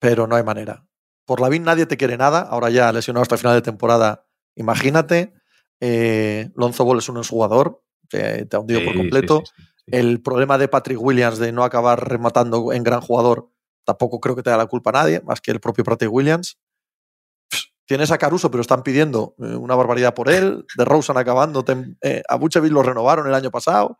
pero no hay manera. Por la VIN nadie te quiere nada, ahora ya lesionado hasta el final de temporada, imagínate. Eh, Lonzo Ball es un jugador, que te ha hundido Sí, por completo. sí, sí, sí. El problema de Patrick Williams de no acabar rematando en gran jugador, tampoco creo que te da la culpa a nadie, más que el propio Patrick Williams. Pff, Tienes a Caruso, pero están pidiendo eh, una barbaridad por él. De Rosen acabando. eh, a Vucevic lo renovaron el año pasado.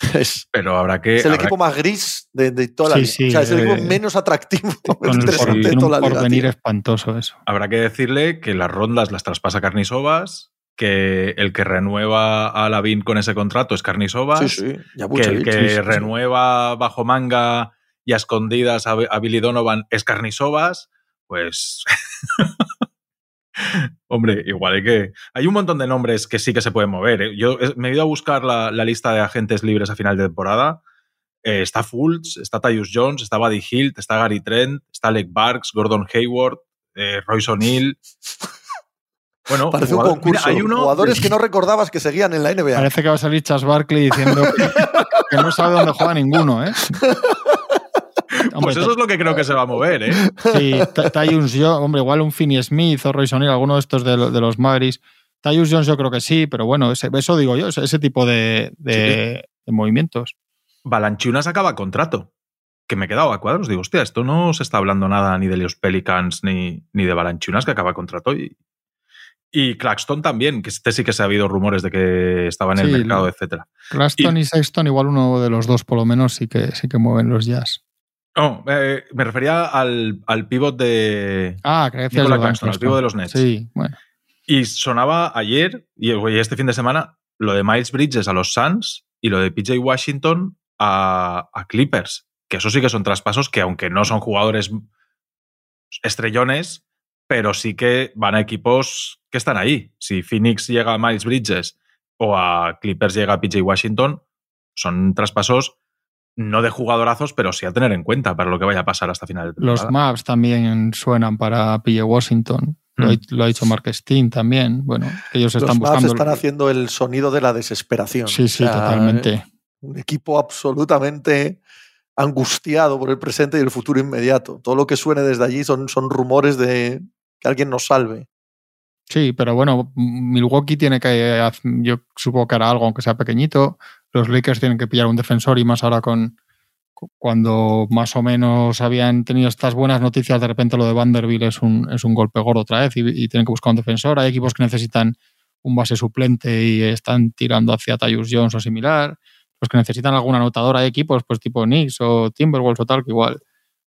Es, Pero habrá que. es el habrá equipo más gris de, de toda la Sí, liga. sí, o sea, es el equipo eh, menos atractivo, Con el interesante por- de tiene toda un la liga. porvenir tío. espantoso eso. Habrá que decirle que las rondas las traspasa Carnisovas, que el que renueva a Lavin con ese contrato es Carnisovas, Sí, sí. Que el que sí, renueva bajo manga y a escondidas a, a Billy Donovan es Carnisovas, pues. Hombre, igual hay que. Hay un montón de nombres que sí que se pueden mover. ¿eh? Yo eh, me he ido a buscar la, la lista de agentes libres a final de temporada. Eh, está Fultz, está Tyus Jones, está Buddy Hilt, está Gary Trent, está Alec Barks, Gordon Hayward, eh, Royce O'Neill. Bueno, Parece un concurso. mira, hay uno Jugadores que no recordabas que seguían en la NBA. Parece que va a salir Chas Barkley diciendo que, que no sabe dónde juega ninguno, ¿eh? Hombre, Pues eso es lo que creo que se va a mover, ¿eh? Sí, Ty- Tyus Jones, hombre, igual un Finney Smith o Royce O'Neal, alguno de estos de, lo- de los Mavericks. Tyus Jones yo creo que sí, pero bueno, ese- eso digo yo, ese, ese tipo de, de- de movimientos. Balanchunas acaba contrato. Que me he quedado a cuadros. Digo, hostia, esto no se está hablando nada ni de los Pelicans ni, ni de Balanchunas que acaba contrato. Y, y Claxton también, que este sí que se ha habido rumores de que estaba en el mercado, etcétera. Claston y, Sexton, igual uno de los dos por lo menos sí que, sí que mueven los jazz. No, eh, me refería al, al pivot de. Ah, de Claxton, el Claxton. pivo de los Nets. Sí, bueno. Y sonaba ayer y y este fin de semana lo de Miles Bridges a los Suns y lo de PJ Washington a, a Clippers. Que eso sí que son traspasos que, aunque no son jugadores estrellones, pero sí que van a equipos que están ahí. Si Phoenix llega a Miles Bridges o a Clippers llega a PJ Washington, son traspasos no de jugadorazos, pero sí a tener en cuenta para lo que vaya a pasar hasta final de temporada. Los maps también suenan para PJ Washington. Lo, ha- Mm. lo ha dicho Mark Stein también. Bueno, ellos Los están Mavs buscando. están haciendo el sonido de la desesperación. Sí, sí, O sea, totalmente. Un equipo absolutamente angustiado por el presente y el futuro inmediato. Todo lo que suene desde allí son, son rumores de que alguien nos salve. Sí, pero bueno, Milwaukee tiene que, yo supongo que hará algo, aunque sea pequeñito. Los Lakers tienen que pillar un defensor y más ahora con cu- cuando más o menos habían tenido estas buenas noticias, de repente lo de Vanderbilt es un, es un golpe gordo otra vez y, tienen que buscar un defensor. Hay equipos que necesitan un base suplente y están tirando hacia Tyus Jones o similar. Los que necesitan alguna anotadora hay equipos, pues tipo Knicks o Timberwolves o tal, que igual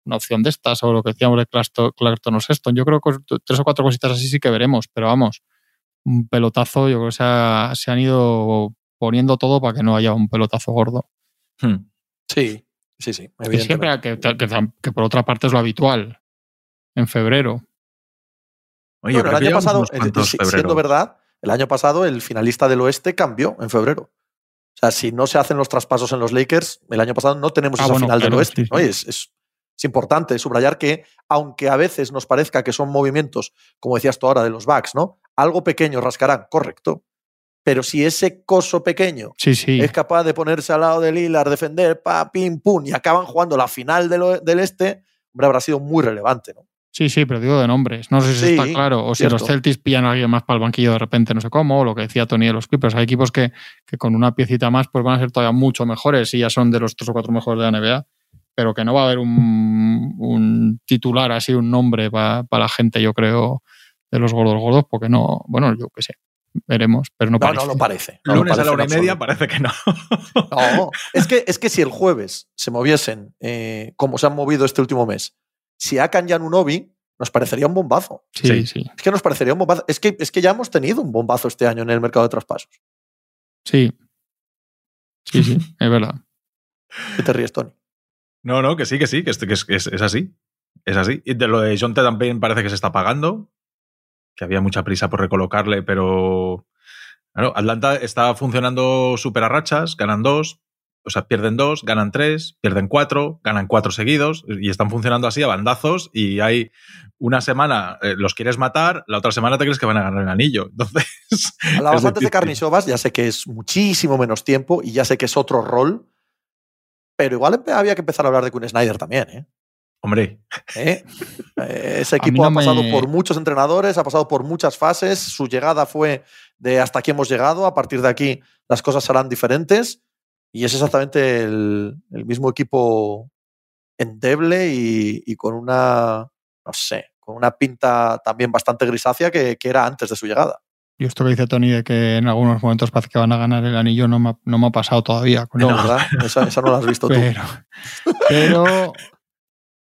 una opción de estas, o lo que decíamos de Claxton o Sexton. Yo creo que tres o cuatro cositas así sí que veremos, pero vamos, un pelotazo, yo creo que se, ha- se han ido poniendo todo para que no haya un pelotazo gordo. Hmm. Sí, sí, sí. Y siempre, que, que- que por otra parte es lo habitual, en febrero. Oye, Bueno, el que año pasado, eh, febreros. siendo verdad, el año pasado el finalista del oeste cambió en febrero. O sea, si no se hacen los traspasos en los Lakers, el año pasado no tenemos Ah, esa bueno, final del oeste. sí, sí. ¿no? Y es, es- es importante subrayar que, aunque a veces nos parezca que son movimientos, como decías tú ahora, de los backs, ¿no? Algo pequeño rascarán, correcto. Pero si ese coso pequeño Sí, sí. es capaz de ponerse al lado de Lillard, defender, pa, pim, pum, y acaban jugando la final del, este, hombre, habrá sido muy relevante, ¿no? Sí, sí, pero digo de nombres. No sé si Sí, está claro. O si los Celtics pillan a alguien más para el banquillo de repente, no sé cómo, o lo que decía Tony de los Clippers. Hay equipos que, que con una piecita más pues van a ser todavía mucho mejores y ya son de los tres o cuatro mejores de la NBA. Pero que no va a haber un, un titular así, un nombre para la gente, yo creo, de los gordos gordos, porque no, bueno, yo qué sé, veremos, pero no, No, parece. no lo parece. no lo Lunes a la parece hora y media parece que no. No, es que, es que si el jueves se moviesen eh, como se han movido este último mes, si Akan y Anunobi, nos parecería un bombazo. Sí, Sí. sí, Es que nos parecería un bombazo. Es que, es que ya hemos tenido un bombazo este año en el mercado de traspasos. sí. Sí, sí, es verdad. ¿Qué te ríes, Tony? No, no, que sí, que sí, que es, que es, es así. Es así. Y de lo de Jonte también parece que se está pagando, que había mucha prisa por recolocarle, pero Claro, Atlanta está funcionando súper a rachas, ganan dos, o sea, pierden dos, ganan tres, pierden cuatro, ganan cuatro seguidos y están funcionando así a bandazos y hay una semana eh, los quieres matar, la otra semana te crees que van a ganar el anillo. Entonces... Hablabas antes de Carnisovas, ya sé que es muchísimo menos tiempo y ya sé que es otro rol, pero igual había que empezar a hablar de Queen Snyder también, ¿eh? Hombre. ¿Eh? Eh, ese equipo ha pasado por muchos entrenadores, ha pasado por muchas fases. Su llegada fue de hasta aquí hemos llegado. A partir de aquí las cosas serán diferentes. Y es exactamente el, mismo equipo endeble y, con una, no sé, con una pinta también bastante grisácea que, era antes de su llegada. Y esto que dice Tony de que en algunos momentos parece que van a ganar el anillo no me, no me ha pasado todavía. no, ¿verdad? Esa, no la has visto tú. Pero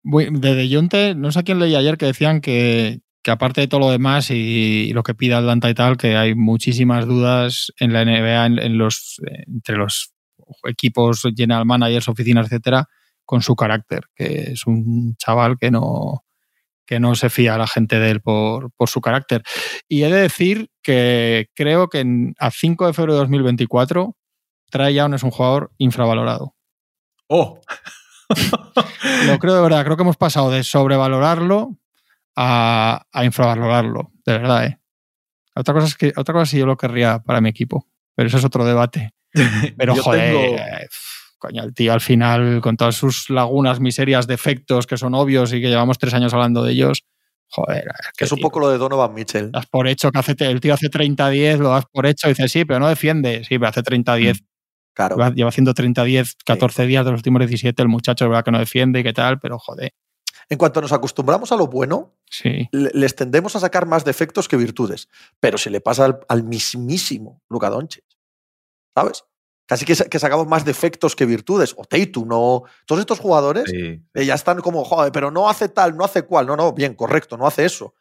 de De Jonte, no sé a quién leí ayer que decían que, que aparte de todo lo demás y, lo que pide Atlanta y tal, que hay muchísimas dudas en la NBA, en, los, entre los equipos, general managers, oficinas, etcétera, con su carácter, que es un chaval que no, que no se fía a la gente de él por, por su carácter. Y he de decir que creo que a 5 de febrero de 2024, Trae Young es un jugador infravalorado. ¡Oh! Lo creo de verdad, creo que hemos pasado de sobrevalorarlo a, infravalorarlo, de verdad. ¿eh? Otra cosa es que otra cosa sí yo lo querría para mi equipo, pero eso es otro debate. Pero joder, coño, el tío al final, con todas sus lagunas, miserias, defectos que son obvios y que llevamos tres años hablando de ellos, joder. Es, es un poco lo de Donovan Mitchell. Das por hecho que hace, el tío hace 30-10, lo das por hecho y dices, sí, pero no defiende. Sí, pero hace 30-10. Lleva haciendo 30 10, 14 días de los últimos 17, el muchacho verdad que no defiende y qué tal, pero joder. En cuanto nos acostumbramos a lo bueno, sí. les tendemos a sacar más defectos que virtudes. Pero si le pasa al, mismísimo Luka Doncic, ¿sabes? Casi que, que, sacamos más defectos que virtudes. O Tatum, no. Todos estos jugadores eh, ya están como, joder, pero no hace tal, no hace cual. No, no, bien, correcto, no hace eso.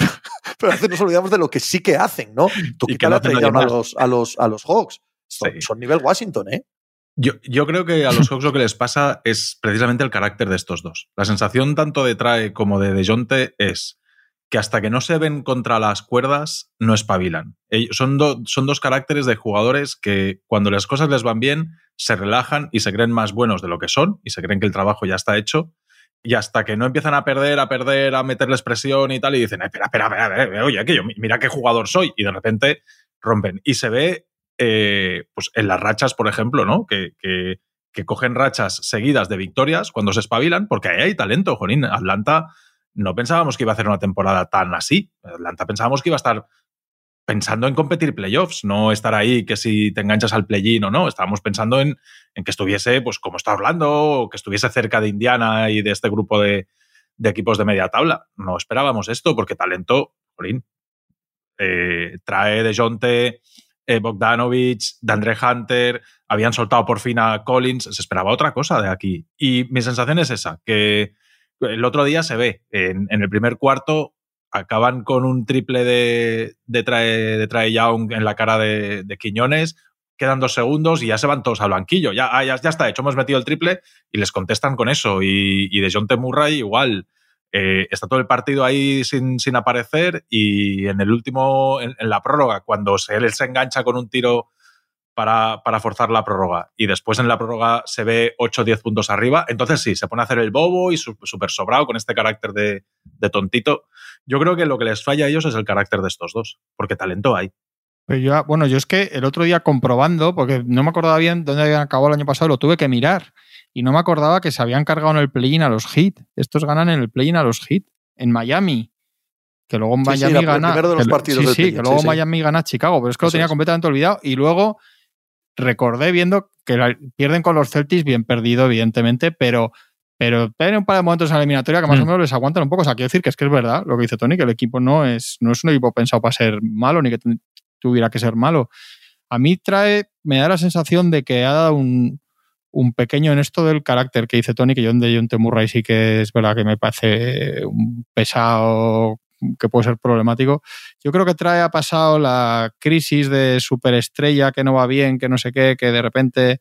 pero a veces nos olvidamos de lo que sí que hacen, ¿no? Tú que no a los, a, los, a los Hawks. Son, nivel Washington, ¿eh? Yo, yo, creo que a los Hawks lo que les pasa es precisamente el carácter de estos dos. La sensación tanto de Trae como de DeJounte es que hasta que no se ven contra las cuerdas no espabilan. son, son dos caracteres de jugadores que cuando las cosas les van bien se relajan y se creen más buenos de lo que son y se creen que el trabajo ya está hecho y hasta que no empiezan a perder, a perder, a meterles presión y tal, y dicen, espera, espera, espera, oye, que yo, mira qué jugador soy, y de repente rompen. Y se ve eh, pues en las rachas, por ejemplo, ¿no? Que, que, cogen rachas seguidas de victorias cuando se espabilan, porque ahí hay talento, Jonín. Atlanta no pensábamos que iba a hacer una temporada tan así. Atlanta pensábamos que iba a estar pensando en competir playoffs, no estar ahí que si te enganchas al play-in o no. Estábamos pensando en, en, que estuviese, pues como está Orlando, o que estuviese cerca de Indiana y de este grupo de, de equipos de media tabla. No esperábamos esto, porque talento, Jorín, eh, trae de Jonte eh, Bogdanovich, Andre Hunter, habían soltado por fin a Collins, se esperaba otra cosa de aquí. Y mi sensación es esa, que el otro día se ve, en, el primer cuarto acaban con un triple de, de, trae, de trae Young en la cara de, Quiñones, quedan dos segundos y ya se van todos al banquillo. Ya, ah, ya, ya, está hecho, hemos metido el triple y les contestan con eso. Y, y de John T. Murray igual. Eh, está todo el partido ahí sin, sin aparecer y en el último, en, la prórroga, cuando se engancha con un tiro para, para, forzar la prórroga y después en la prórroga se ve 8 o 10 puntos arriba, entonces sí, se pone a hacer el bobo y súper sobrado con este carácter de, de, tontito. Yo creo que lo que les falla a ellos es el carácter de estos dos, porque talento hay. yo, bueno, yo es que el otro día comprobando, porque no me acordaba bien dónde habían acabado el año pasado, lo tuve que mirar y no me acordaba que se habían cargado en el play-in a los Heat. Estos ganan en el play-in a los Heat, en Miami. Que luego Miami gana. sí, sí, que luego Miami gana a Chicago, pero es que lo tenía completamente olvidado. Y luego recordé viendo que pierden con los Celtics, bien perdido, evidentemente, pero, pero tienen un par de momentos en la eliminatoria que más o mm. menos les aguantan un poco. O sea, quiero decir que es que es verdad lo que dice Tony, que el equipo no es, no es un equipo pensado para ser malo, ni que tuviera que ser malo. A mí trae, me da la sensación de que ha dado un, un pequeño en esto del carácter que dice Tony, que yo de John Temurray sí que es verdad que me parece un pesado que puede ser problemático. Yo creo que trae ha pasado la crisis de superestrella que no va bien, que no sé qué, que de repente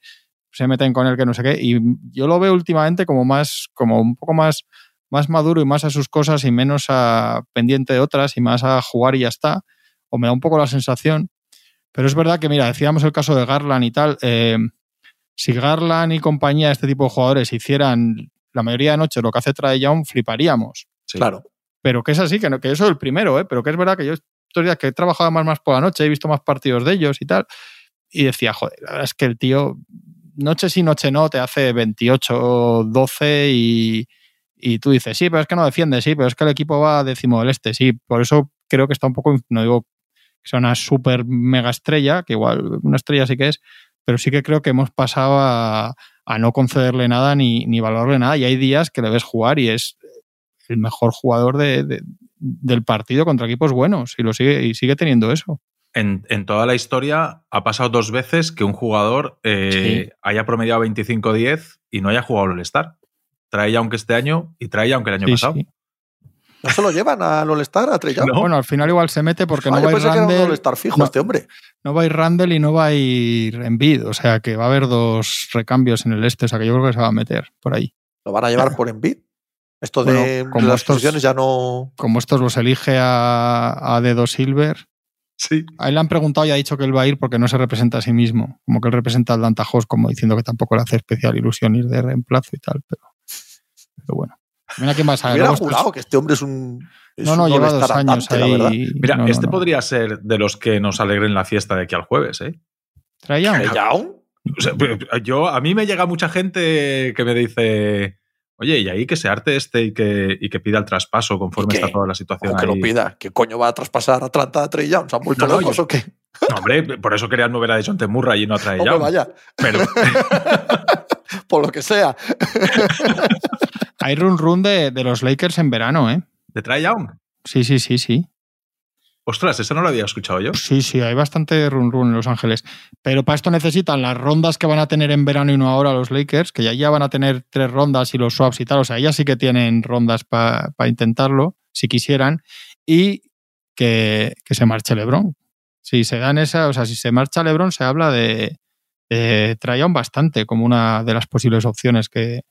se meten con él que no sé qué. Y yo lo veo últimamente como más, como un poco más, más maduro y más a sus cosas y menos a pendiente de otras y más a jugar y ya está. O me da un poco la sensación. Pero es verdad que, mira, decíamos el caso de Garland y tal. eh, si Garland y compañía, este tipo de jugadores, hicieran la mayoría de noches lo que hace Trae Young, fliparíamos. Sí. Claro. Pero que es así, que, no, que yo soy el primero, ¿eh? pero que es verdad que yo estos días que he trabajado más, más por la noche, he visto más partidos de ellos y tal, y decía, joder, la verdad es que el tío, noche sí, noche no, te hace 28, 12 y, y tú dices, sí, pero es que no defiende, sí, pero es que el equipo va décimo del este, sí, por eso creo que está un poco, no digo que sea una súper mega estrella, que igual una estrella sí que es, pero sí que creo que hemos pasado a, a no concederle nada ni, ni valorarle nada, y hay días que le ves jugar y es el mejor jugador de, de, del partido contra equipos buenos y lo sigue y sigue teniendo eso. En, en, toda la historia ha pasado dos veces que un jugador eh, sí. haya promediado 25-10 y no haya jugado al All-Star. Trae aunque este año y trae aunque el año sí, pasado. Sí. ¿No se lo llevan al All-Star a Trey no. Bueno, al final igual se mete porque ah, no va a ir Randall. Fijo no, este hombre. No va a ir Randall y no va a ir Embiid. O sea que va a haber dos recambios en el este. O sea que yo creo que se va a meter por ahí. ¿Lo van a llevar por Embiid? Esto de bueno, como las estos, posiciones ya no. Como estos los elige a, a Dedo Silver. Sí. A él le han preguntado y ha dicho que él va a ir porque no se representa a sí mismo. Como que él representa al Hawks, como diciendo que tampoco le hace especial ilusión ir de reemplazo y tal. Pero, pero bueno. Mira quién va a saber. Hubiera jurado que este hombre es un. Es no, no, un lleva dos años ahí. Mira, no, este no, podría ser de los que nos alegren la fiesta de aquí al jueves, ¿eh? ¿Traía? O sea, yo, a mí me llega mucha gente que me dice. Oye, y ahí que se arte este y que, y que pida el traspaso conforme está toda la situación. que ahí. lo pida. ¿Qué coño va a traspasar a Atlanta a Trey Young? ¿Se han vuelto No, no, locos yo- o qué? No, hombre, por eso querían mover a John Murray y no a Hombre, Young. vaya. Pero, Por lo que sea. Hay run run de, de los Lakers en verano, ¿eh? ¿de Trae Young? Sí, sí, sí, sí. Ostras, eso no lo había escuchado yo. Sí, sí, hay bastante run run en Los Ángeles. Pero para esto necesitan las rondas que van a tener en verano y no ahora los Lakers, que ya, ya van a tener tres rondas y los swaps y tal. O sea, ya sí que tienen rondas para intentarlo, si quisieran. Y que, que se marche LeBron. Si se dan esa, o sea, si se marcha LeBron, se habla de, de bastante como una de las posibles opciones que,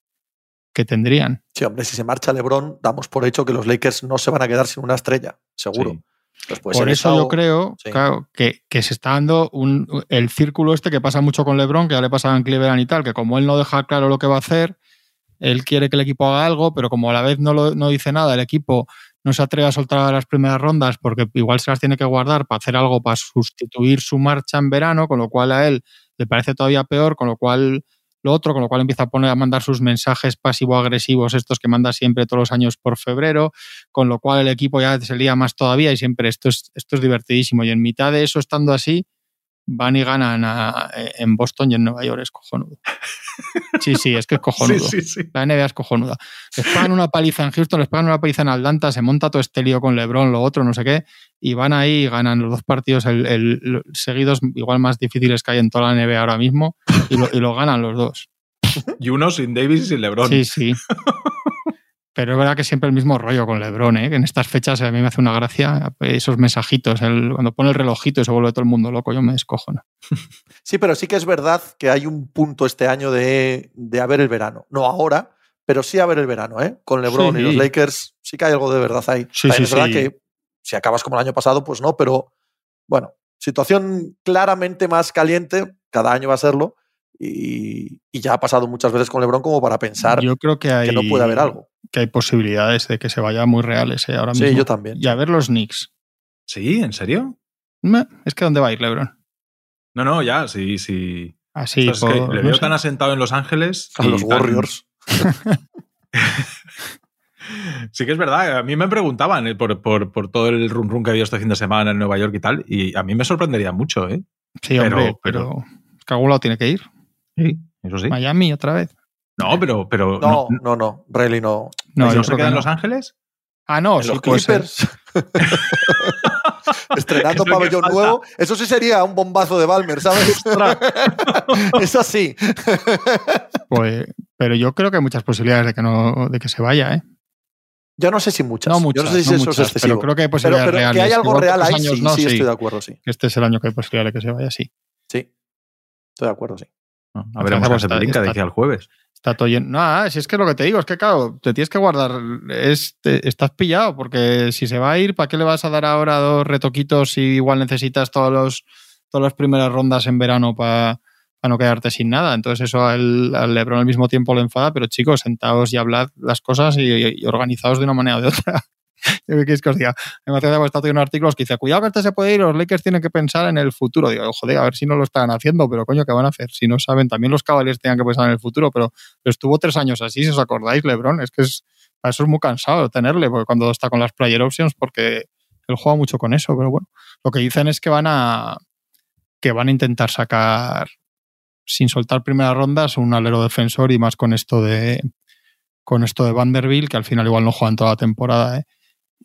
que tendrían. Sí, hombre, si se marcha LeBron, damos por hecho que los Lakers no se van a quedar sin una estrella, seguro. Sí. Pues Por eso yo creo sí. claro, que, que se está dando un, el círculo este que pasa mucho con LeBron, que ya le pasaba en Cleveland y tal, que como él no deja claro lo que va a hacer, él quiere que el equipo haga algo, pero como a la vez no, lo, no dice nada, el equipo no se atreve a soltar las primeras rondas porque igual se las tiene que guardar para hacer algo para sustituir su marcha en verano, con lo cual a él le parece todavía peor, con lo cual lo otro, con lo cual empieza a poner a mandar sus mensajes pasivo-agresivos, estos que manda siempre todos los años por febrero, con lo cual el equipo ya se lía más todavía y siempre esto es, esto es divertidísimo. Y en mitad de eso, estando así, van y ganan a- en Boston y en Nueva York, es cojonudo. Sí, sí, es que es cojonudo. Sí, sí, sí. La NBA es cojonuda. Les pagan una paliza en Houston, les pagan una paliza en Atlanta, se monta todo este lío con LeBron, lo otro, no sé qué, y van ahí y ganan los dos partidos el, el- lo- seguidos, igual más difíciles que hay en toda la NBA ahora mismo, y lo, y lo ganan los dos. Y uno sin Davis y sin LeBron. Sí, sí. Pero es verdad que siempre el mismo rollo con LeBron, ¿eh? que en estas fechas a mí me hace una gracia esos mensajitos, el- cuando pone el relojito y se vuelve todo el mundo loco, yo me descojono. Sí, pero sí que es verdad que hay un punto este año de, de haber el verano. No ahora, pero sí haber el verano, ¿eh? Con LeBron Sí. y los Lakers sí que hay algo de verdad ahí. Sí, sí, es verdad sí. que si acabas como el año pasado, pues no, pero bueno, situación claramente más caliente, cada año va a serlo, y, y ya ha pasado muchas veces con LeBron como para pensar Yo creo que hay, que no puede haber algo. Que hay posibilidades de que se vaya muy reales ¿eh? ahora Sí, mismo. yo también. Y a ver los Knicks. Sí, ¿en serio? Es que ¿dónde va a ir LeBron? No, no, ya, sí, sí. Así, es que por- le no veo sé. tan asentado en Los Ángeles. A los tan- Warriors. Sí que es verdad, a mí me preguntaban eh, por, por, por todo el run run que había este fin de semana en Nueva York y tal, y a mí me sorprendería mucho, ¿eh? Sí, pero- hombre, pero, pero- es que a algún lado tiene que ir. Sí, eso sí. Miami otra vez. No, pero, pero No, no, no, no, Rayleigh no. No, ¿no se queda que en no. Los Ángeles? Ah, no, En sí los. Clippers. Estrenando Es pabellón nuevo. Eso sí sería un bombazo de Balmer, ¿sabes? Eso sí. Pues, pero yo creo que hay muchas posibilidades de que no, de que se vaya, ¿eh? Yo no sé si muchas. No muchas, Yo no sé si no eso muchas, es excesivo. pero creo que hay posibilidades pero reales. que hay algo Igual real ahí, años sí, no, sí, sí. estoy de acuerdo, sí. Este es el año que hay posibilidad de que se vaya, sí. Sí. Estoy de acuerdo, sí. No, a veremos qué hace Pelinka de está- aquí al jueves. Está todo lleno. Si es que lo que te digo es que, claro, te tienes que guardar. Es, te- estás pillado, porque si se va a ir, ¿para qué le vas a dar ahora dos retoquitos si igual necesitas todos los todas las primeras rondas en verano para no quedarte sin nada. Entonces eso al, Lebron al mismo tiempo lo enfada, pero chicos, sentaos y hablad las cosas y, organizados de una manera o de otra. ¿Qué que os diga? Me hace estado un artículos que dice, cuidado que este se puede ir, los Lakers tienen que pensar en el futuro. Digo, joder, a ver si no lo están haciendo, pero coño, ¿qué van a hacer? Si no saben, también los Cavaliers tenían que pensar en el futuro, pero, estuvo tres años así, si os acordáis, Lebron, es que es, eso es muy cansado tenerle, porque cuando está con las player options, porque él juega mucho con eso, pero bueno, lo que dicen es que van a que van a intentar sacar sin soltar primeras rondas un alero defensor y más con esto de con esto de Vanderbilt, que al final igual no juegan toda la temporada, ¿eh?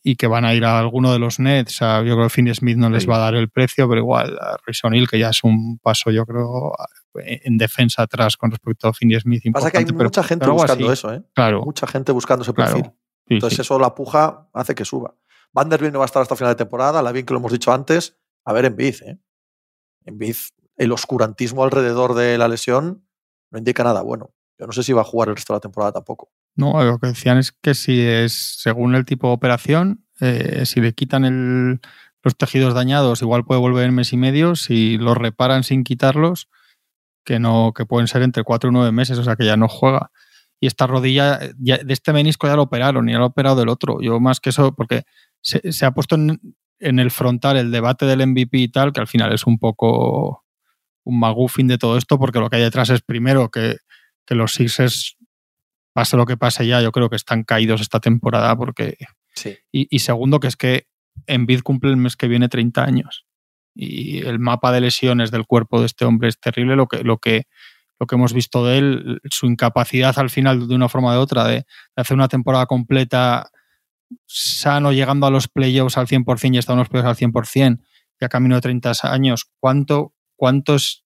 Y que van a ir a alguno de los Nets. yo creo que Finney Smith no les va a dar el precio, pero igual a Rison Hill, que ya es un paso, yo creo, en defensa atrás con respecto a Finney Smith. Pasa que hay mucha gente buscando eso, ¿eh? Claro. Mucha gente buscando ese perfil. Entonces eso la puja hace que suba. Vanderbilt no va a estar hasta final de temporada, la bien que lo hemos dicho antes. A ver en Biz, ¿eh? En Biz, el oscurantismo alrededor de la lesión no indica nada bueno. Yo no sé si va a jugar el resto de la temporada tampoco. No, lo que decían es que si es según el tipo de operación, eh, si le quitan los tejidos dañados, igual puede volver en mes y medio. Si los reparan sin quitarlos, que no, que pueden ser entre cuatro y nueve meses, o sea que ya no juega. Y esta rodilla, de este menisco ya lo operaron y ya lo ha operado del otro. Yo más que eso, porque se, ha puesto en, el frontal el debate del MVP y tal, que al final es un poco un magufin de todo esto, porque lo que hay detrás es primero que, los Sixers, pase lo que pase ya, yo creo que están caídos esta temporada, porque. Sí. Y, segundo, que es que Envid cumple el mes que viene 30 años. Y el mapa de lesiones del cuerpo de este hombre es terrible. Lo que, lo que, lo que hemos visto de él, su incapacidad al final, de una forma o de otra, de hacer una temporada completa sano llegando a los playoffs al 100% y estando en los playoffs al 100% y a camino de 30 años, ¿cuánto, ¿cuántos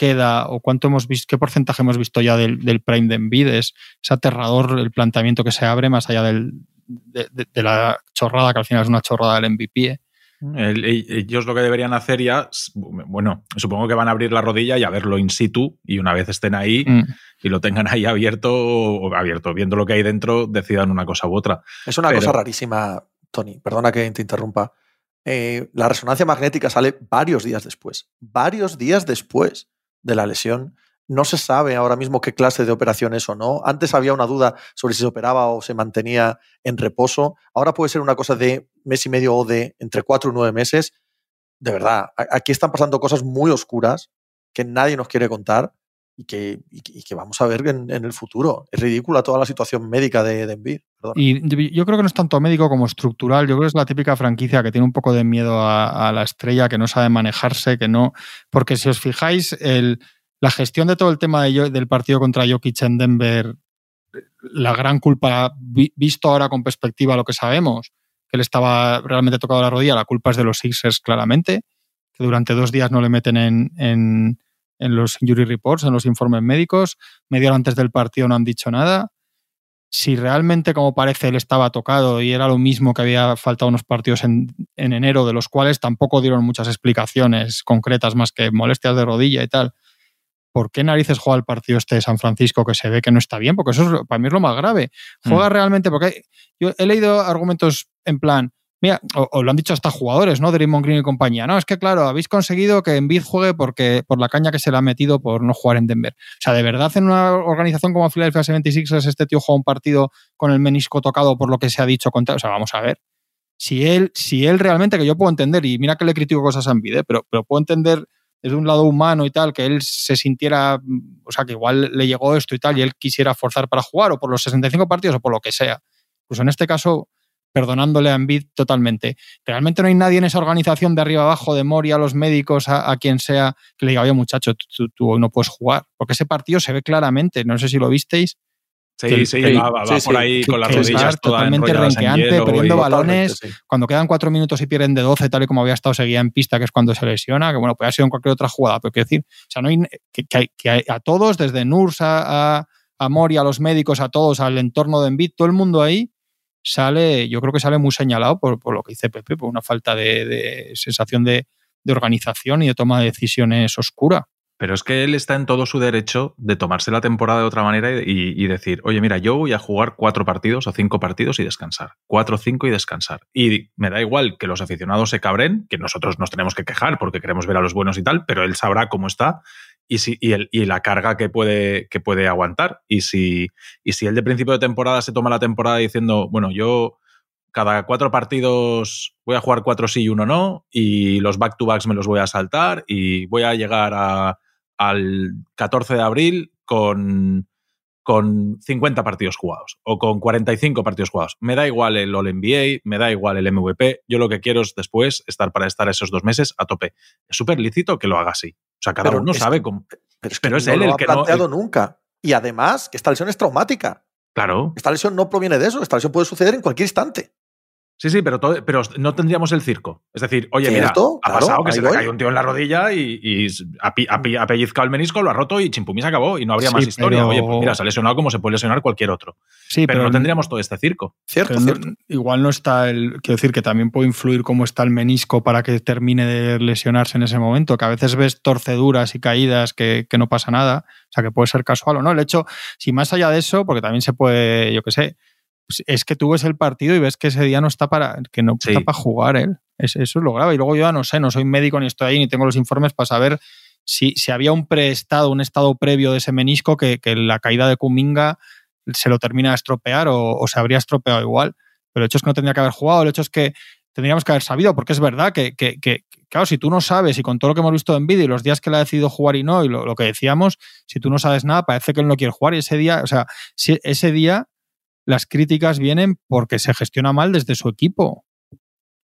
queda o cuánto hemos visto, qué porcentaje hemos visto ya del, Prime de Envid? Es, aterrador el planteamiento que se abre más allá del, de, la chorrada, que al final es una chorrada del MVP. ¿eh? ellos lo que deberían hacer ya, bueno, supongo que van a abrir la rodilla y a verlo in situ y una vez estén ahí mm. y lo tengan ahí abierto o abierto, viendo lo que hay dentro, decidan una cosa u otra. Es una cosa rarísima, Tony, perdona que te interrumpa. Eh, la resonancia magnética sale varios días después, varios días después de la lesión no se sabe ahora mismo qué clase de operación es o no. Antes había una duda sobre si se operaba o se mantenía en reposo. Ahora puede ser una cosa de mes y medio o de entre cuatro y nueve meses. De verdad, aquí están pasando cosas muy oscuras que nadie nos quiere contar y que, vamos a ver en, el futuro. Es ridícula toda la situación médica de, de Y yo creo que no es tanto médico como estructural. Yo creo que es la típica franquicia que tiene un poco de miedo a, la estrella, que no sabe manejarse, que no. Porque si os fijáis, el la gestión de todo el tema del partido contra Jokic en Denver, la gran culpa, visto ahora con perspectiva lo que sabemos, que él estaba realmente tocado la rodilla, la culpa es de los Sixers claramente, que durante dos días no le meten en, en, los injury reports, en los informes médicos, media hora antes del partido no han dicho nada. Si realmente, como parece, él estaba tocado y era lo mismo que había faltado unos partidos en, en enero, de los cuales tampoco dieron muchas explicaciones concretas más que molestias de rodilla y tal, ¿por qué narices juega el partido este de San Francisco que se ve que no está bien? Porque eso para mí es lo más grave. Juega mm. realmente, porque yo he leído argumentos en plan, mira, o, lo han dicho hasta jugadores, ¿no? Draymond Green y compañía. No, es que claro, habéis conseguido que Envid juegue porque, por la caña que se le ha metido por no jugar en Denver. O sea, de verdad en una organización como Philadelphia 76ers este tío juega un partido con el menisco tocado por lo que se ha dicho contra... O sea, vamos a ver. Si él, si él realmente, que yo puedo entender, y mira que le critico cosas a Envid, ¿eh? pero, pero puedo entender desde un lado humano y tal, que él se sintiera, mm, o sea, que igual le llegó esto y tal, y él quisiera forzar para jugar, o por los 65 partidos, o por lo que sea. Pues en este caso, perdonándole a Envid totalmente. Realmente no hay nadie en esa organización de arriba abajo, de Moria, a los médicos, a, quien sea, que le diga, oye muchacho, tú, hoy no puedes jugar. Porque ese partido se ve claramente, no sé si lo visteis, Sí, sí, va, por ahí con las rodillas totalmente renqueante, perdiendo balones. Cuando quedan cuatro minutos y pierden de 12, tal y como había estado, seguía en pista, que es cuando se lesiona, que bueno, puede haber sido en cualquier otra jugada, pero quiero decir, o sea, no hay, que, a todos, desde Nurs a, a, Mori, a los médicos, a todos, al entorno de Envid, todo el mundo ahí sale, yo creo que sale muy señalado por, por lo que dice Pepe, por una falta de, sensación de, de organización y de toma de decisiones oscura. Pero es que él está en todo su derecho de tomarse la temporada de otra manera y, decir, oye, mira, yo voy a jugar cuatro partidos o cinco partidos y descansar. Cuatro o cinco y descansar. Y me da igual que los aficionados se cabren, que nosotros nos tenemos que quejar porque queremos ver a los buenos y tal, pero él sabrá cómo está y, si, y, el, y la carga que puede, que puede aguantar. Y si, y si él de principio de temporada se toma la temporada diciendo, bueno, yo cada cuatro partidos voy a jugar cuatro sí y uno no, y los back-to-backs me los voy a saltar, y voy a llegar a al 14 de abril con, con 50 partidos jugados o con 45 partidos jugados. Me da igual el All NBA, me da igual el MVP. Yo lo que quiero es después estar para estar esos dos meses a tope. Es súper lícito que lo haga así. O sea, cada uno sabe cómo. Pero es, él el que no. ha planteado nunca. Y además, que esta lesión es traumática. Claro. Esta lesión no proviene de eso. Esta lesión puede suceder en cualquier instante. Sí, sí, pero, pero no tendríamos el circo. Es decir, oye, mira, ha pasado que se le cayó un tío en la rodilla y, ha, pellizcado el menisco, lo ha roto y chimpumí se acabó y no habría más historia. Oye, pues mira, se ha lesionado como se puede lesionar cualquier otro. Sí, pero, no tendríamos todo este circo. Cierto, igual no está el. Quiero decir que también puede influir cómo está el menisco para que termine de lesionarse en ese momento, que a veces ves torceduras y caídas que, que no pasa nada. O sea, que puede ser casual o no. El hecho, si más allá de eso, porque también se puede, yo qué sé, es que tú ves el partido y ves que ese día no está para, que no está para jugar él. eso es lo grave. Y luego yo ya no sé, no soy médico ni estoy ahí ni tengo los informes para saber si, si había un preestado, un estado previo de ese menisco que, que la caída de Kuminga se lo termina de estropear o, se habría estropeado igual. Pero el hecho es que no tendría que haber jugado, el hecho es que tendríamos que haber sabido, porque es verdad que, que, que, claro, si tú no sabes y con todo lo que hemos visto en vídeo y los días que le ha decidido jugar y no, y lo, lo, que decíamos, si tú no sabes nada, parece que él no quiere jugar y ese día, o sea, si ese día las críticas vienen porque se gestiona mal desde su equipo.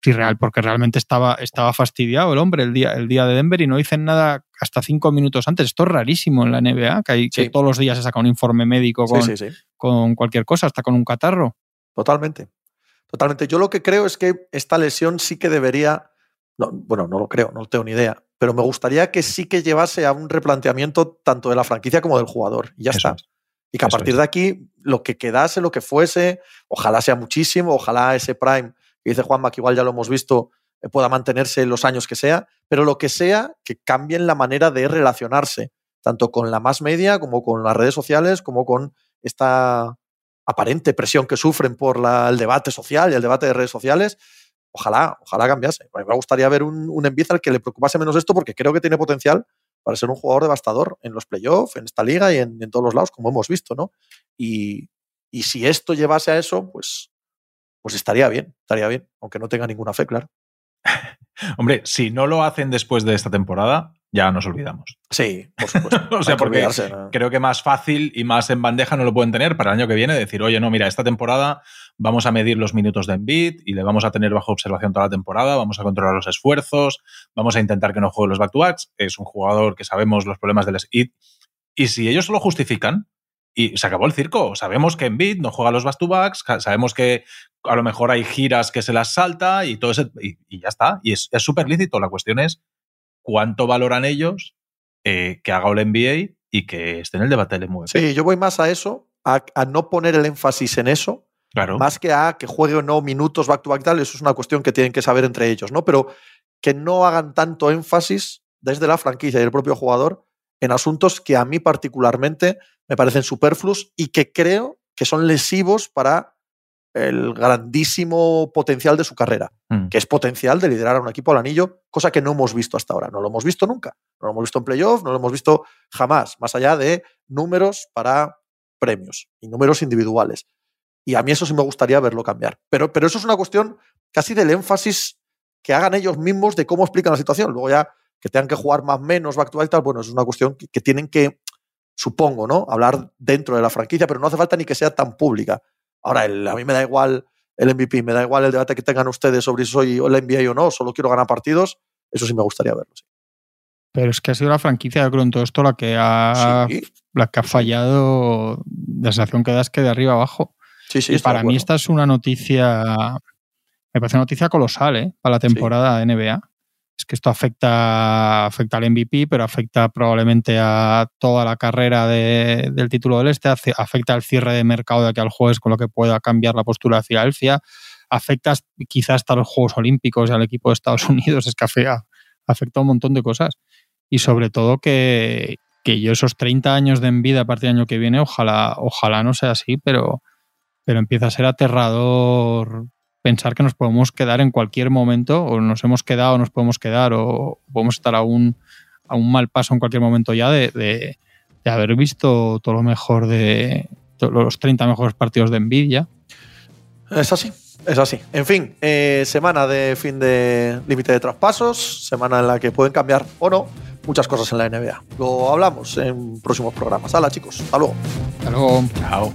Sí, real, porque realmente estaba, estaba fastidiado el hombre el día, el día de Denver y no dicen nada hasta cinco minutos antes. Esto es rarísimo en la NBA, que, hay, que todos los días se saca un informe médico con, con cualquier cosa, hasta con un catarro. Totalmente. Totalmente. Yo lo que creo es que esta lesión sí que debería. bueno, no lo creo, no tengo ni idea. Pero me gustaría que sí que llevase a un replanteamiento tanto de la franquicia como del jugador. Y ya está. Y que a partir de aquí, lo que quedase, lo que fuese, ojalá sea muchísimo, ojalá ese Prime, que dice Juanma, que igual ya lo hemos visto, eh, pueda mantenerse los años que sea, pero lo que sea, que cambien la manera de relacionarse, tanto con la más media como con las redes sociales, como con esta aparente presión que sufren por el debate social y el debate de redes sociales. Ojalá, ojalá cambiase. me gustaría ver un, un al que le preocupase menos esto porque creo que tiene potencial para ser un jugador devastador en los playoffs, en esta liga y en, todos los lados, como hemos visto, ¿no? Y, si esto llevase a eso, pues, pues estaría bien, estaría bien, aunque no tenga ninguna fe, claro. Hombre, si no lo hacen después de esta temporada, ya nos olvidamos. Sí, por supuesto. o sea, porque creo que más fácil y más en bandeja no lo pueden tener para el año que viene, decir, oye, no, mira, esta temporada vamos a medir los minutos de Embiid y le vamos a tener bajo observación toda la temporada, vamos a controlar los esfuerzos, vamos a intentar que no juegue los back-to-backs. Es un jugador que sabemos los problemas del SID. Y si ellos lo justifican, y se acabó el circo. Sabemos que Embiid no juega los back-to-backs, sabemos que a lo mejor hay giras que se las salta y todo eso, y, ya está. Y es súper lícito. La cuestión es cuánto valoran ellos eh, que haga el NBA y que esté en el debate del. Sí, yo voy más a eso, a, no poner el énfasis en eso, claro. más que a que juegue o no minutos back to back tal, eso es una cuestión que tienen que saber entre ellos, ¿no? Pero que no hagan tanto énfasis desde la franquicia y el propio jugador en asuntos que a mí particularmente me parecen superfluos y que creo que son lesivos para el grandísimo potencial de su carrera, mm. que es potencial de liderar a un equipo al anillo, cosa que no hemos visto hasta ahora. No lo hemos visto nunca. No lo hemos visto en playoff, no lo hemos visto jamás, más allá de números para premios y números individuales. Y a mí eso sí me gustaría verlo cambiar. Pero, pero eso es una cuestión casi del énfasis que hagan ellos mismos de cómo explican la situación. Luego ya que tengan que jugar más menos back to back tal, bueno, es una cuestión que tienen que, supongo, ¿no? Hablar dentro de la franquicia, pero no hace falta ni que sea tan pública Ahora, a mí me da igual el MVP, me da igual el debate que tengan ustedes sobre si soy el NBA o no, solo quiero ganar partidos, eso sí me gustaría verlo. Pero es que ha sido la franquicia, yo creo, en todo esto la que ha, la que ha fallado, la sensación que da es que de arriba abajo. Sí, sí, y para mí esta es una noticia, me parece una noticia colosal, ¿eh? Para la temporada de NBA es que esto afecta, afecta al MVP, pero afecta probablemente a toda la carrera del título del Este, afecta al cierre de mercado de aquí al jueves, con lo que pueda cambiar la postura de Filadelfia, afecta quizás hasta los Juegos Olímpicos y al equipo de Estados Unidos, es que afecta, afecta a un montón de cosas. y sobre todo que, que yo esos 30 años de envidia a partir del año que viene, ojalá, ojalá no sea así, pero, pero empieza a ser aterrador pensar que nos podemos quedar en cualquier momento, o nos hemos quedado, o nos podemos quedar, o podemos estar a un, a un mal paso en cualquier momento ya de, de, de haber visto todo lo mejor de los 30 mejores partidos de Nvidia. Es así, es así. En fin, eh, semana de fin de límite de traspasos, semana en la que pueden cambiar o no muchas cosas en la NBA. Lo hablamos en próximos programas. Hala, chicos. Hasta luego. Hasta luego. Chao.